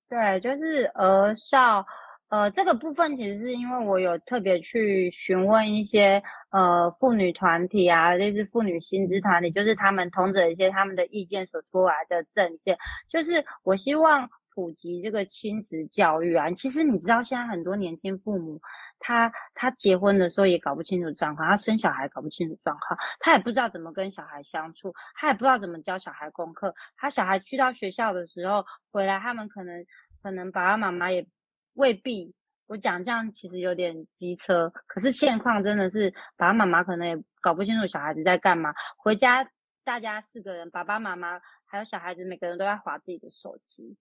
对，就是儿少，呃，这个部分其实是因为我有特别去询问一些呃妇女团体啊，就是妇女薪资团体，就是他们同着一些他们的意见所出来的政见，就是我希望。普及这个亲子教育啊，其实你知道现在很多年轻父母，他他结婚的时候也搞不清楚状况，他生小孩搞不清楚状况，他也不知道怎么跟小孩相处，他也不知道怎么教小孩功课，他小孩去到学校的时候回来，他们可能可能爸爸妈妈也未必，我讲这样其实有点机车，可是现况真的是爸爸妈妈可能也搞不清楚小孩子在干嘛，回家大家四个人，爸爸妈妈还有小孩子，每个人都在划自己的手机。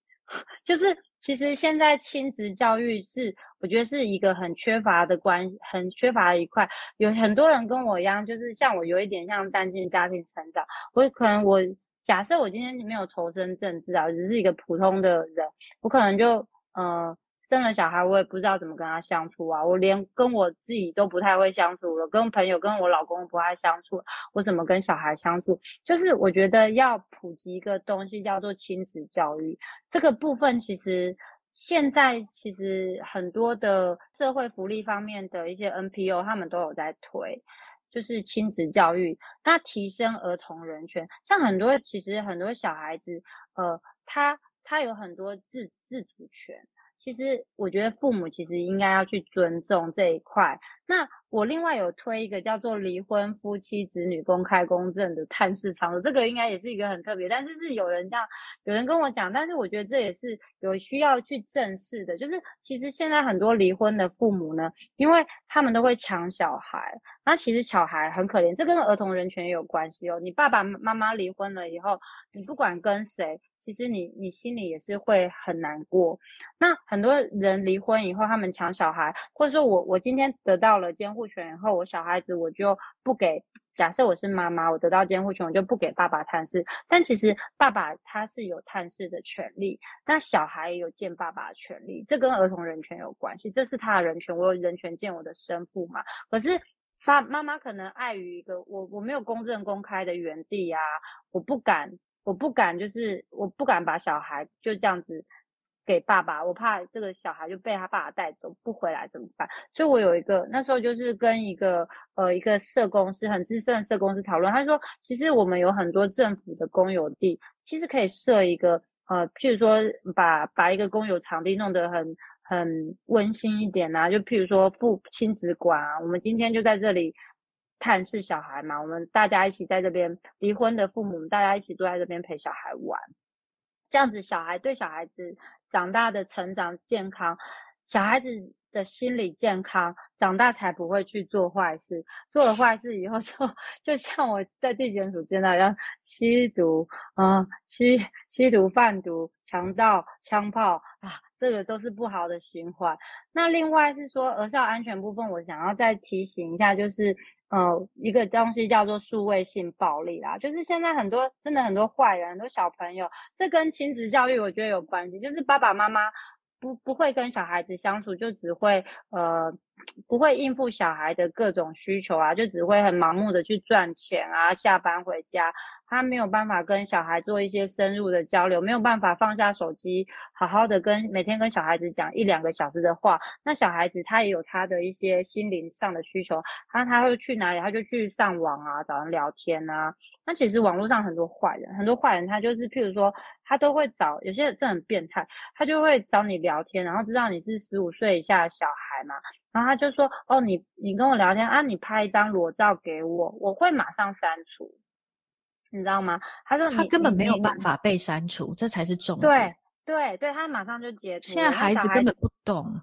就是，其实现在亲子教育是，我觉得是一个很缺乏的关，很缺乏的一块。有很多人跟我一样，就是像我有一点像单亲家庭成长。我可能我假设我今天没有投身政治啊，只是一个普通的人，我可能就嗯。生了小孩，我也不知道怎么跟他相处啊！我连跟我自己都不太会相处了，跟朋友、跟我老公不爱相处，我怎么跟小孩相处？就是我觉得要普及一个东西，叫做亲子教育。这个部分其实现在其实很多的社会福利方面的一些 NPO，他们都有在推，就是亲子教育，那提升儿童人权。像很多其实很多小孩子，呃，他他有很多自自主权。其实我觉得父母其实应该要去尊重这一块。那我另外有推一个叫做离婚夫妻子女公开公证的探视场所，这个应该也是一个很特别，但是是有人这样有人跟我讲，但是我觉得这也是有需要去正视的。就是其实现在很多离婚的父母呢，因为他们都会抢小孩，那其实小孩很可怜，这跟儿童人权也有关系哦。你爸爸妈妈离婚了以后，你不管跟谁，其实你你心里也是会很难过。那很多人离婚以后，他们抢小孩，或者说我我今天得到了监护权以后，我小孩子我就不给假设我是妈妈，我得到监护权，我就不给爸爸探视。但其实爸爸他是有探视的权利，那小孩也有见爸爸的权利，这跟儿童人权有关系，这是他的人权，我有人权见我的生父嘛。可是爸妈妈可能碍于一个我我没有公正公开的原地啊，我不敢我不敢就是我不敢把小孩就这样子。给爸爸，我怕这个小孩就被他爸爸带走，不回来怎么办？所以我有一个那时候就是跟一个呃一个社工师很资深的社工师讨论，他说其实我们有很多政府的公有地，其实可以设一个呃，譬如说把把一个公有场地弄得很很温馨一点啊，就譬如说父亲子馆啊，我们今天就在这里探视小孩嘛，我们大家一起在这边离婚的父母，大家一起坐在这边陪小孩玩。这样子，小孩对小孩子长大的成长健康，小孩子的心理健康，长大才不会去做坏事。做了坏事以后，就就像我在地检署见到一样，吸毒啊，吸吸毒、贩毒、强盗、枪炮啊，这个都是不好的循环。那另外是说，儿少安全部分，我想要再提醒一下，就是。呃，一个东西叫做数位性暴力啦，就是现在很多真的很多坏人，很多小朋友，这跟亲子教育我觉得有关系，就是爸爸妈妈不不会跟小孩子相处，就只会呃不会应付小孩的各种需求啊，就只会很盲目的去赚钱啊，下班回家。他没有办法跟小孩做一些深入的交流，没有办法放下手机，好好的跟每天跟小孩子讲一两个小时的话。那小孩子他也有他的一些心灵上的需求，他他会去哪里？他就去上网啊，找人聊天啊。那其实网络上很多坏人，很多坏人他就是，譬如说他都会找有些人真的很变态，他就会找你聊天，然后知道你是十五岁以下的小孩嘛，然后他就说：“哦，你你跟我聊天啊，你拍一张裸照给我，我会马上删除。”你知道吗？他说他根本没有办法被删除，这才是重点。对对对，他马上就截图。现在孩子根本不懂，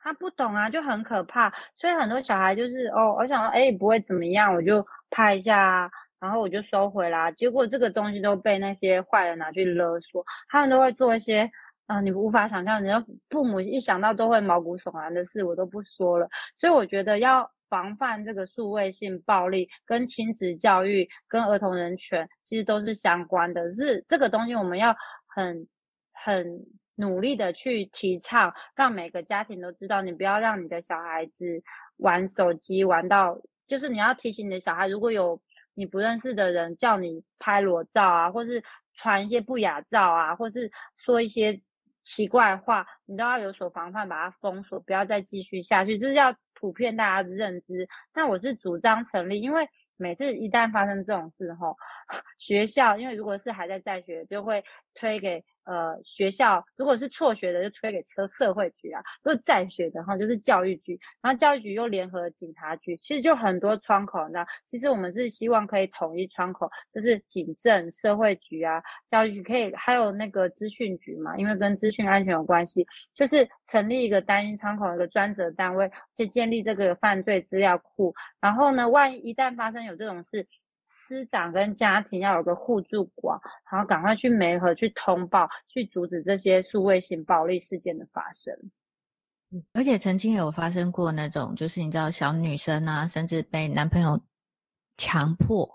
他不懂啊，就很可怕。所以很多小孩就是哦，我想说，哎，不会怎么样，我就拍一下，然后我就收回啦。结果这个东西都被那些坏人拿去勒索，他们都会做一些啊，你无法想象，你的父母一想到都会毛骨悚然的事，我都不说了。所以我觉得要。防范这个数位性暴力，跟亲子教育、跟儿童人权其实都是相关的。是这个东西，我们要很很努力的去提倡，让每个家庭都知道，你不要让你的小孩子玩手机玩到，就是你要提醒你的小孩，如果有你不认识的人叫你拍裸照啊，或是传一些不雅照啊，或是说一些。奇怪话，你都要有所防范，把它封锁，不要再继续下去，这是要普遍大家的认知。那我是主张成立，因为每次一旦发生这种事后，学校因为如果是还在在学，就会推给。呃，学校如果是辍学的，就推给社社会局啊；如果在学的话，就是教育局。然后教育局又联合警察局，其实就很多窗口。那其实我们是希望可以统一窗口，就是警政、社会局啊、教育局可以，还有那个资讯局嘛，因为跟资讯安全有关系，就是成立一个单一窗口一个专责单位，去建立这个犯罪资料库。然后呢，万一一旦发生有这种事，师长跟家庭要有个互助网，然后赶快去媒合、去通报、去阻止这些数位性暴力事件的发生。而且曾经有发生过那种，就是你知道小女生啊，甚至被男朋友强迫，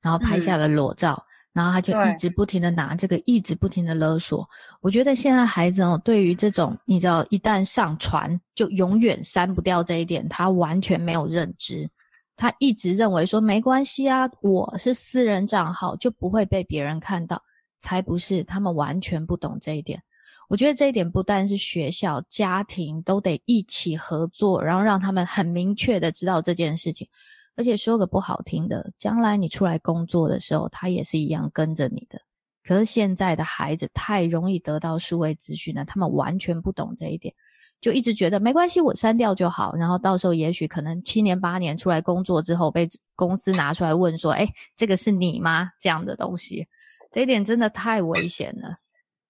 然后拍下了裸照，然后他就一直不停的拿这个，一直不停的勒索。我觉得现在孩子哦，对于这种你知道，一旦上传就永远删不掉这一点，他完全没有认知。他一直认为说没关系啊，我是私人账号就不会被别人看到，才不是。他们完全不懂这一点。我觉得这一点不但是学校、家庭都得一起合作，然后让他们很明确的知道这件事情。而且说个不好听的，将来你出来工作的时候，他也是一样跟着你的。可是现在的孩子太容易得到数位资讯了，他们完全不懂这一点。就一直觉得没关系，我删掉就好。然后到时候也许可能七年八年出来工作之后，被公司拿出来问说：“哎，这个是你吗？”这样的东西，这一点真的太危险了。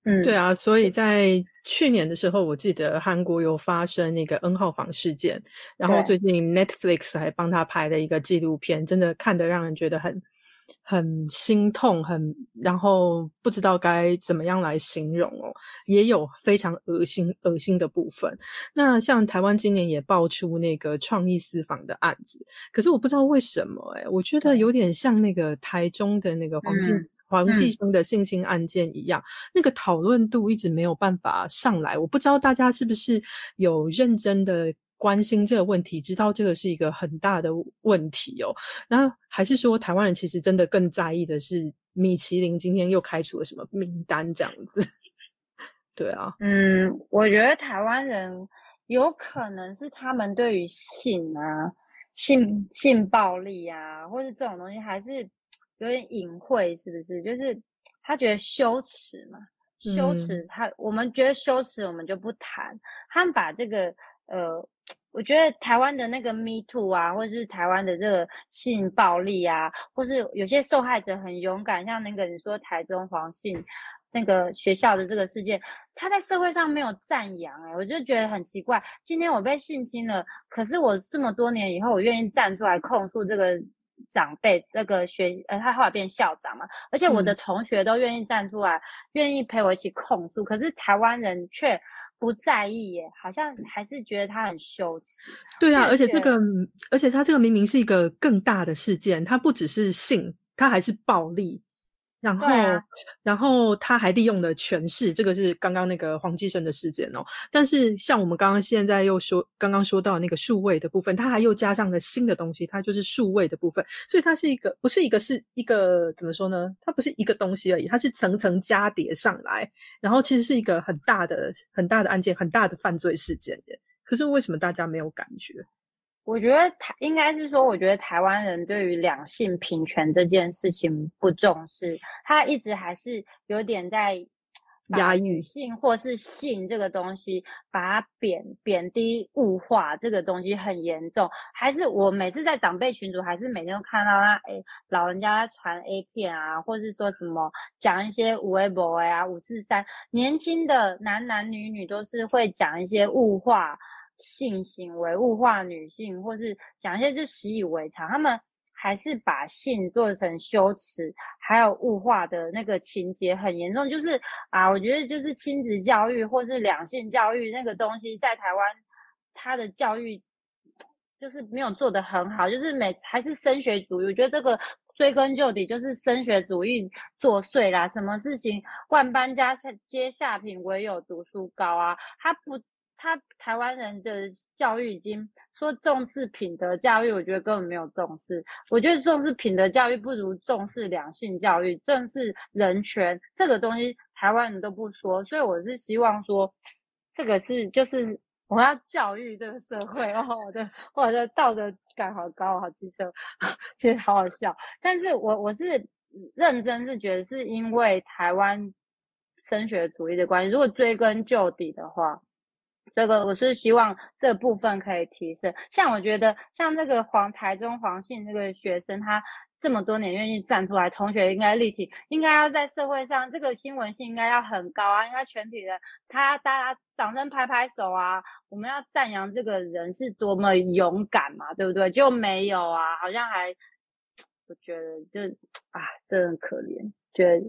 嗯，对啊。所以在去年的时候，我记得韩国有发生那个 N 号房事件，然后最近 Netflix 还帮他拍了一个纪录片，真的看得让人觉得很很心痛，很然后不知道该怎么样来形容哦，也有非常恶心恶心的部分。那像台湾今年也爆出那个创意私房的案子，可是我不知道为什么，诶我觉得有点像那个台中的那个黄进。黄继生的性侵案件一样，那个讨论度一直没有办法上来。我不知道大家是不是有认真的关心这个问题，知道这个是一个很大的问题哦。然后还是说，台湾人其实真的更在意的是米其林今天又开除了什么名单这样子？对啊，嗯，我觉得台湾人有可能是他们对于性啊、性性暴力啊，或是这种东西还是。有点隐晦，是不是？就是他觉得羞耻嘛，羞耻。他我们觉得羞耻，我们就不谈。他们把这个呃，我觉得台湾的那个 Me Too 啊，或者是台湾的这个性暴力啊，或是有些受害者很勇敢，像那个你说台中黄姓那个学校的这个事件，他在社会上没有赞扬，哎，我就觉得很奇怪。今天我被性侵了，可是我这么多年以后，我愿意站出来控诉这个。长辈这个学呃，他后来变校长嘛，而且我的同学都愿意站出来，愿意陪我一起控诉，可是台湾人却不在意耶，好像还是觉得他很羞耻。对啊，而且这个，而且他这个明明是一个更大的事件，他不只是性，他还是暴力。然后，然后他还利用了权势，这个是刚刚那个黄继生的事件哦。但是像我们刚刚现在又说，刚刚说到那个数位的部分，他还又加上了新的东西，它就是数位的部分。所以它是一个，不是一个，是一个怎么说呢？它不是一个东西而已，它是层层加叠上来，然后其实是一个很大的、很大的案件，很大的犯罪事件耶。可是为什么大家没有感觉？我觉得台应该是说，我觉得台湾人对于两性平权这件事情不重视，他一直还是有点在压女性或是性这个东西，把它贬贬低物化这个东西很严重。还是我每次在长辈群组，还是每天都看到他哎，老人家传 A 片啊，或是说什么讲一些五 A 博啊、五四三，年轻的男男女女都是会讲一些物化。性行为物化女性，或是讲一些就习以为常，他们还是把性做成羞耻，还有物化的那个情节很严重。就是啊，我觉得就是亲子教育或是两性教育那个东西，在台湾他的教育就是没有做得很好，就是每还是升学主义。我觉得这个追根究底就是升学主义作祟啦。什么事情万般家下皆下品，唯有读书高啊，他不。他台湾人的教育已经说重视品德教育，我觉得根本没有重视。我觉得重视品德教育不如重视两性教育，重视人权这个东西，台湾人都不说。所以我是希望说，这个是就是我要教育这个社会 哦，我的我的道德感好高，好其实 其实好好笑。但是我我是认真是觉得是因为台湾升学主义的关系，如果追根究底的话。这个我是希望这部分可以提升，像我觉得像这个黄台中黄信这个学生，他这么多年愿意站出来，同学应该立体，应该要在社会上这个新闻性应该要很高啊，应该全体人他大家掌声拍拍手啊，我们要赞扬这个人是多么勇敢嘛，对不对？就没有啊，好像还 我觉得这啊，真的很可怜，觉得。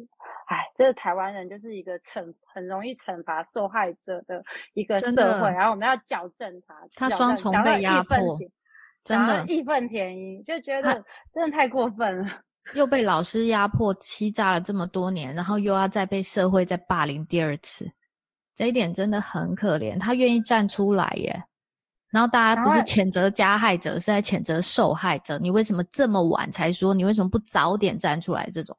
哎，这个台湾人就是一个惩很容易惩罚受害者的一个社会，然后我们要矫正他。他双重被压迫，真的义愤填膺，就觉得真的太过分了。又被老师压迫欺诈了这么多年，然后又要再被社会再霸凌第二次，这一点真的很可怜。他愿意站出来耶，然后大家不是谴责加害者，是在谴责受害者。你为什么这么晚才说？你为什么不早点站出来？这种。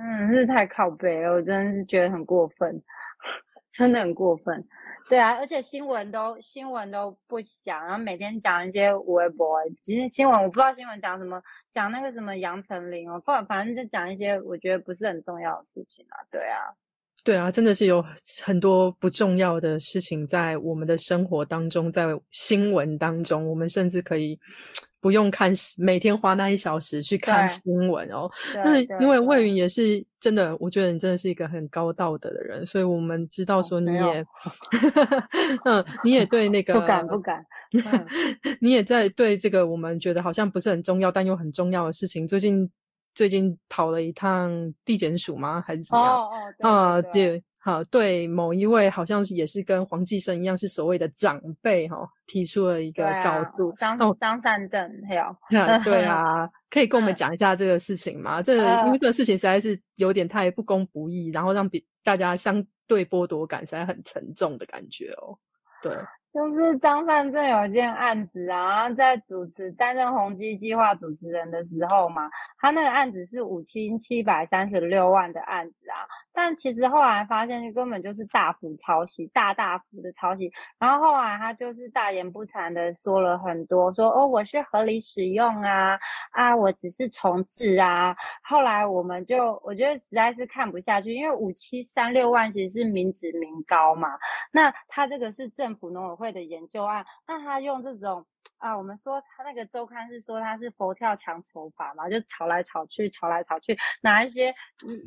嗯，是太靠背了，我真的是觉得很过分，真的很过分。对啊，而且新闻都新闻都不讲，然后每天讲一些微博。其实新闻我不知道新闻讲什么，讲那个什么杨丞琳哦，反反正就讲一些我觉得不是很重要的事情啊。对啊。对啊，真的是有很多不重要的事情在我们的生活当中，在新闻当中，我们甚至可以不用看，每天花那一小时去看新闻哦。那因为魏云也是真的，我觉得你真的是一个很高道德的人，所以我们知道说你也，嗯，你也对那 个不敢不敢，你也在对这个我们觉得好像不是很重要但又很重要的事情，最近。最近跑了一趟地检署吗？还是怎么样？哦哦，啊，对。好，对某一位好像是也是跟黄继生一样，是所谓的长辈哈，提出了一个高度。张张善政还有，对啊，可以跟我们讲一下这个事情吗？这因为这个事情实在是有点太不公不义，然后让别大家相对剥夺感实在很沉重的感觉哦。对。就是张善政有一件案子啊，在主持担任宏基计划主持人的时候嘛，他那个案子是五千七百三十六万的案子啊，但其实后来发现根本就是大幅抄袭，大大幅的抄袭。然后后来他就是大言不惭的说了很多，说哦我是合理使用啊，啊我只是重置啊。后来我们就我觉得实在是看不下去，因为五七三六万其实是民脂民膏嘛，那他这个是政府农委。会的研究案，那他用这种啊，我们说他那个周刊是说他是佛跳墙手法嘛，就炒来炒去，炒来炒去，拿一些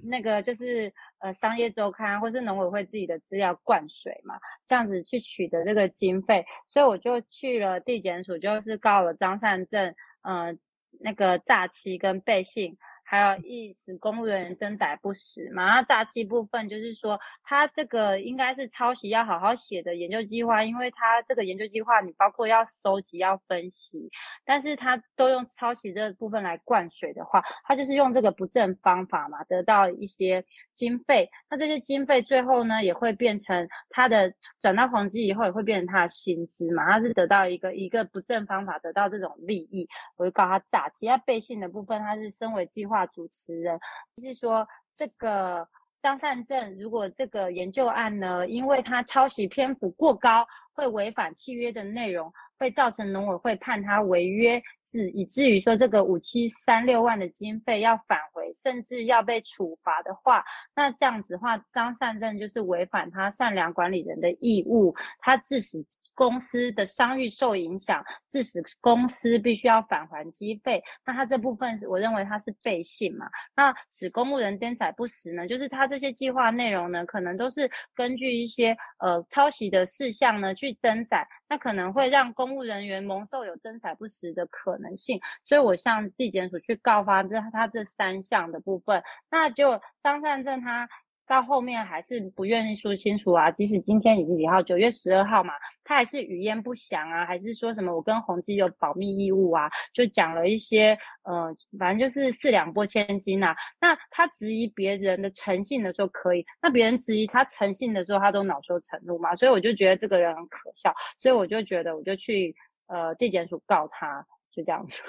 那个就是呃商业周刊或是农委会自己的资料灌水嘛，这样子去取得这个经费，所以我就去了地检署，就是告了张善政，呃，那个诈欺跟背信。还有意思，公务员登载不实嘛？那诈欺部分就是说，他这个应该是抄袭要好好写的研究计划，因为他这个研究计划你包括要收集、要分析，但是他都用抄袭这部分来灌水的话，他就是用这个不正方法嘛，得到一些经费。那这些经费最后呢，也会变成他的转到宏基以后，也会变成他的薪资嘛？他是得到一个一个不正方法得到这种利益，我就告他诈欺。他背信的部分，他是身为计划。主持人就是说，这个张善政，如果这个研究案呢，因为他抄袭篇幅过高，会违反契约的内容，会造成农委会判他违约，是以至于说这个五七三六万的经费要返回，甚至要被处罚的话，那这样子的话，张善政就是违反他善良管理人的义务，他致使。公司的商誉受影响，致使公司必须要返还机费。那他这部分，我认为他是背信嘛。那使公务人登载不实呢？就是他这些计划内容呢，可能都是根据一些呃抄袭的事项呢去登载，那可能会让公务人员蒙受有登载不实的可能性。所以我向地检署去告发这他这三项的部分，那就张善政他。到后面还是不愿意说清楚啊，即使今天已经几号，九月十二号嘛，他还是语焉不详啊，还是说什么我跟宏基有保密义务啊，就讲了一些，呃，反正就是四两拨千斤呐。那他质疑别人的诚信的时候可以，那别人质疑他诚信的时候，他都恼羞成怒嘛，所以我就觉得这个人很可笑，所以我就觉得我就去呃地检署告他，就这样子。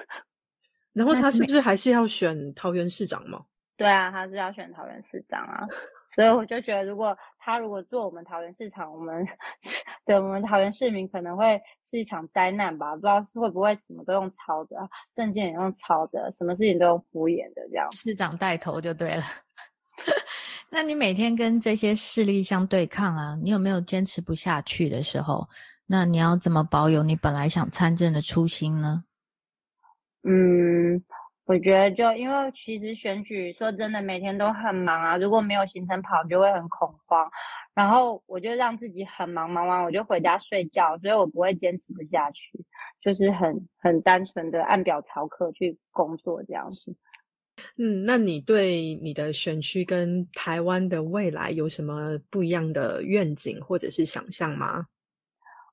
然后他是不是还是要选桃园市长吗？对啊，他是要选桃园市长啊。所以我就觉得，如果他如果做我们桃园市场，我们 对我们桃园市民可能会是一场灾难吧？不知道是会不会什么都用抄的，证件也用抄的，什么事情都用敷衍的这样。市长带头就对了。那你每天跟这些势力相对抗啊，你有没有坚持不下去的时候？那你要怎么保有你本来想参政的初心呢？嗯。我觉得就因为其实选举说真的每天都很忙啊，如果没有行程跑就会很恐慌，然后我就让自己很忙，忙完我就回家睡觉，所以我不会坚持不下去，就是很很单纯的按表操课去工作这样子。嗯，那你对你的选区跟台湾的未来有什么不一样的愿景或者是想象吗？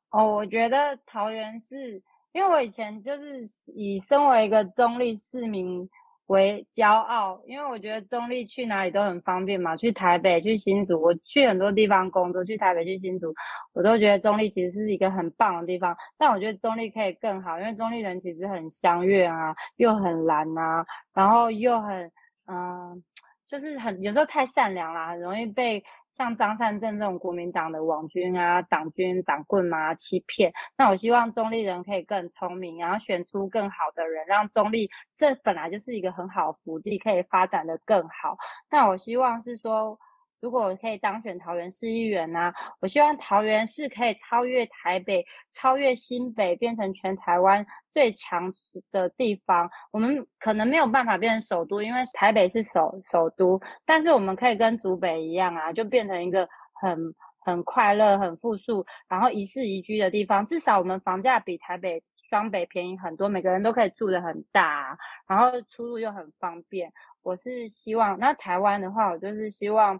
哦，我觉得桃园是。因为我以前就是以身为一个中立市民为骄傲，因为我觉得中立去哪里都很方便嘛，去台北、去新竹，我去很多地方工作，去台北、去新竹，我都觉得中立其实是一个很棒的地方。但我觉得中立可以更好，因为中立人其实很相悦啊，又很蓝啊，然后又很嗯，就是很有时候太善良啦，很容易被。像张善政这种国民党的网军啊、党军、党棍嘛，欺骗。那我希望中立人可以更聪明，然后选出更好的人，让中立这本来就是一个很好的福地，可以发展的更好。那我希望是说。如果我可以当选桃园市议员呢？我希望桃园市可以超越台北，超越新北，变成全台湾最强的地方。我们可能没有办法变成首都，因为台北是首首都，但是我们可以跟竹北一样啊，就变成一个很很快乐、很富庶，然后一室一居的地方。至少我们房价比台北。双北便宜很多，每个人都可以住的很大，然后出入又很方便。我是希望，那台湾的话，我就是希望，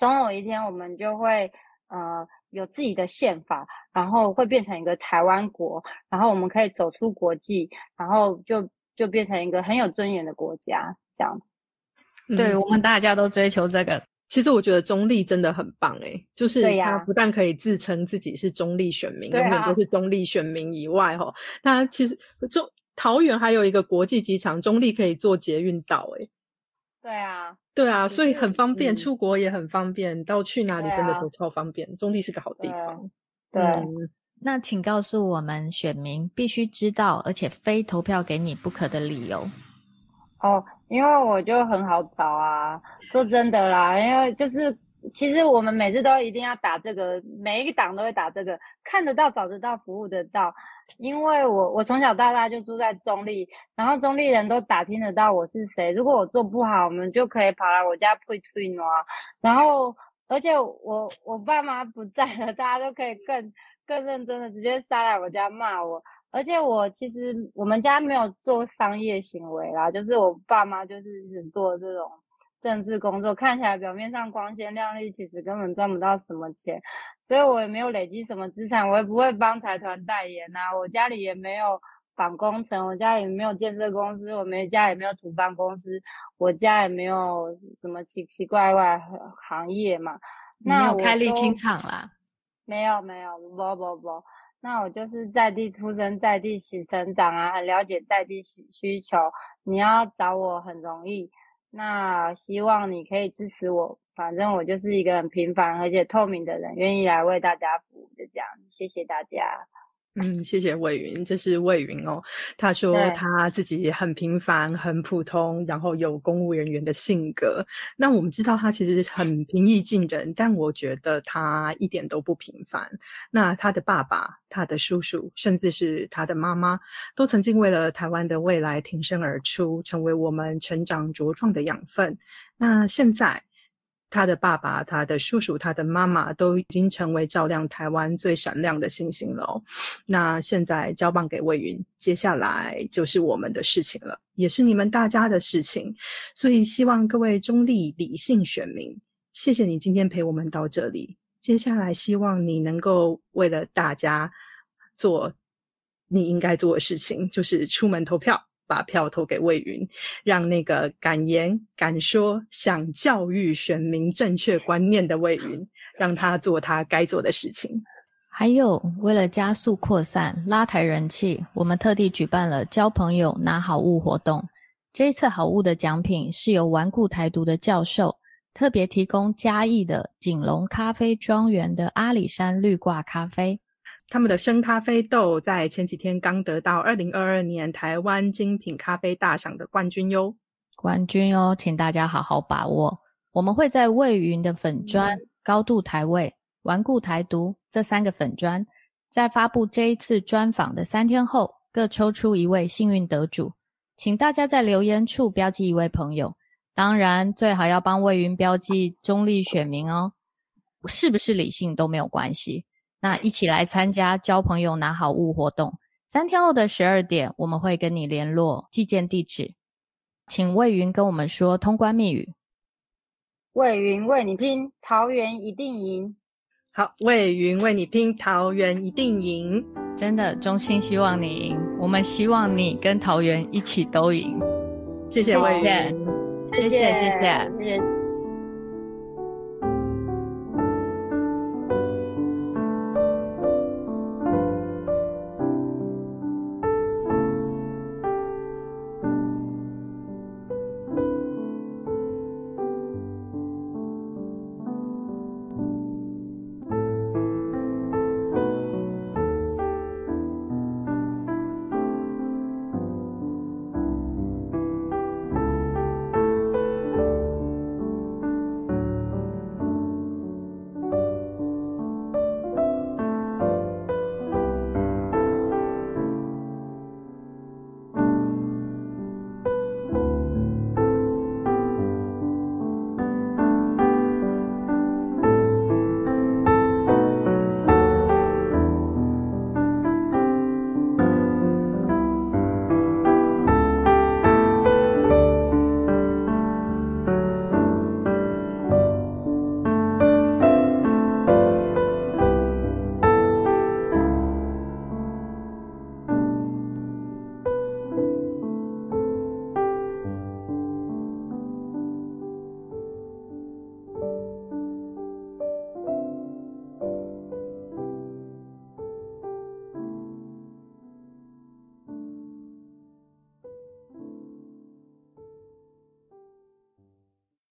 总有一天我们就会呃有自己的宪法，然后会变成一个台湾国，然后我们可以走出国际，然后就就变成一个很有尊严的国家，这样。对我们大家都追求这个。其实我觉得中立真的很棒诶，就是他不但可以自称自己是中立选民，永远都是中立选民以外，哈，他其实中桃园还有一个国际机场，中立可以坐捷运到，诶。对啊，对啊，所以很方便，出国也很方便，到去哪里真的都超方便，中立是个好地方。对，那请告诉我们，选民必须知道而且非投票给你不可的理由。哦，因为我就很好找啊，说真的啦，因为就是其实我们每次都一定要打这个，每一个党都会打这个，看得到、找得到、服务得到。因为我我从小到大就住在中立，然后中立人都打听得到我是谁。如果我做不好，我们就可以跑来我家退退挪。然后而且我我爸妈不在了，大家都可以更更认真的直接杀来我家骂我。而且我其实我们家没有做商业行为啦，就是我爸妈就是只做这种政治工作，看起来表面上光鲜亮丽，其实根本赚不到什么钱，所以我也没有累积什么资产，我也不会帮财团代言呐，我家里也没有绑工程，我家里没有建设公司，我们家也没有土方公司，我家也没有什么奇奇怪怪行业嘛，没有开沥青厂啦，没有没有不不不。那我就是在地出生，在地起成长啊，很了解在地需需求。你要找我很容易，那希望你可以支持我。反正我就是一个很平凡而且透明的人，愿意来为大家服务，就这样。谢谢大家。嗯，谢谢魏云，这是魏云哦。他说他自己很平凡、很普通，然后有公务人员的性格。那我们知道他其实很平易近人，但我觉得他一点都不平凡。那他的爸爸、他的叔叔，甚至是他的妈妈，都曾经为了台湾的未来挺身而出，成为我们成长茁壮的养分。那现在。他的爸爸、他的叔叔、他的妈妈都已经成为照亮台湾最闪亮的星星了。那现在交棒给魏云，接下来就是我们的事情了，也是你们大家的事情。所以希望各位中立理性选民，谢谢你今天陪我们到这里。接下来希望你能够为了大家做你应该做的事情，就是出门投票。把票投给魏云，让那个敢言敢说、想教育选民正确观念的魏云，让他做他该做的事情。还有，为了加速扩散、拉抬人气，我们特地举办了交朋友拿好物活动。这一次好物的奖品是由顽固台独的教授特别提供嘉义的锦龙咖啡庄园的阿里山绿挂咖啡。他们的生咖啡豆在前几天刚得到二零二二年台湾精品咖啡大赏的冠军哟，冠军哦，请大家好好把握。我们会在魏云的粉砖、高度台位、顽固台独这三个粉砖，在发布这一次专访的三天后，各抽出一位幸运得主，请大家在留言处标记一位朋友，当然最好要帮魏云标记中立选民哦，是不是理性都没有关系。那一起来参加交朋友拿好物活动，三天后的十二点，我们会跟你联络寄件地址，请魏云跟我们说通关密语。魏云为你拼，桃园一定赢。好，魏云为你拼，桃园一定赢。真的，衷心希望你赢，我们希望你跟桃园一起都赢。谢谢魏云，谢谢谢谢谢谢。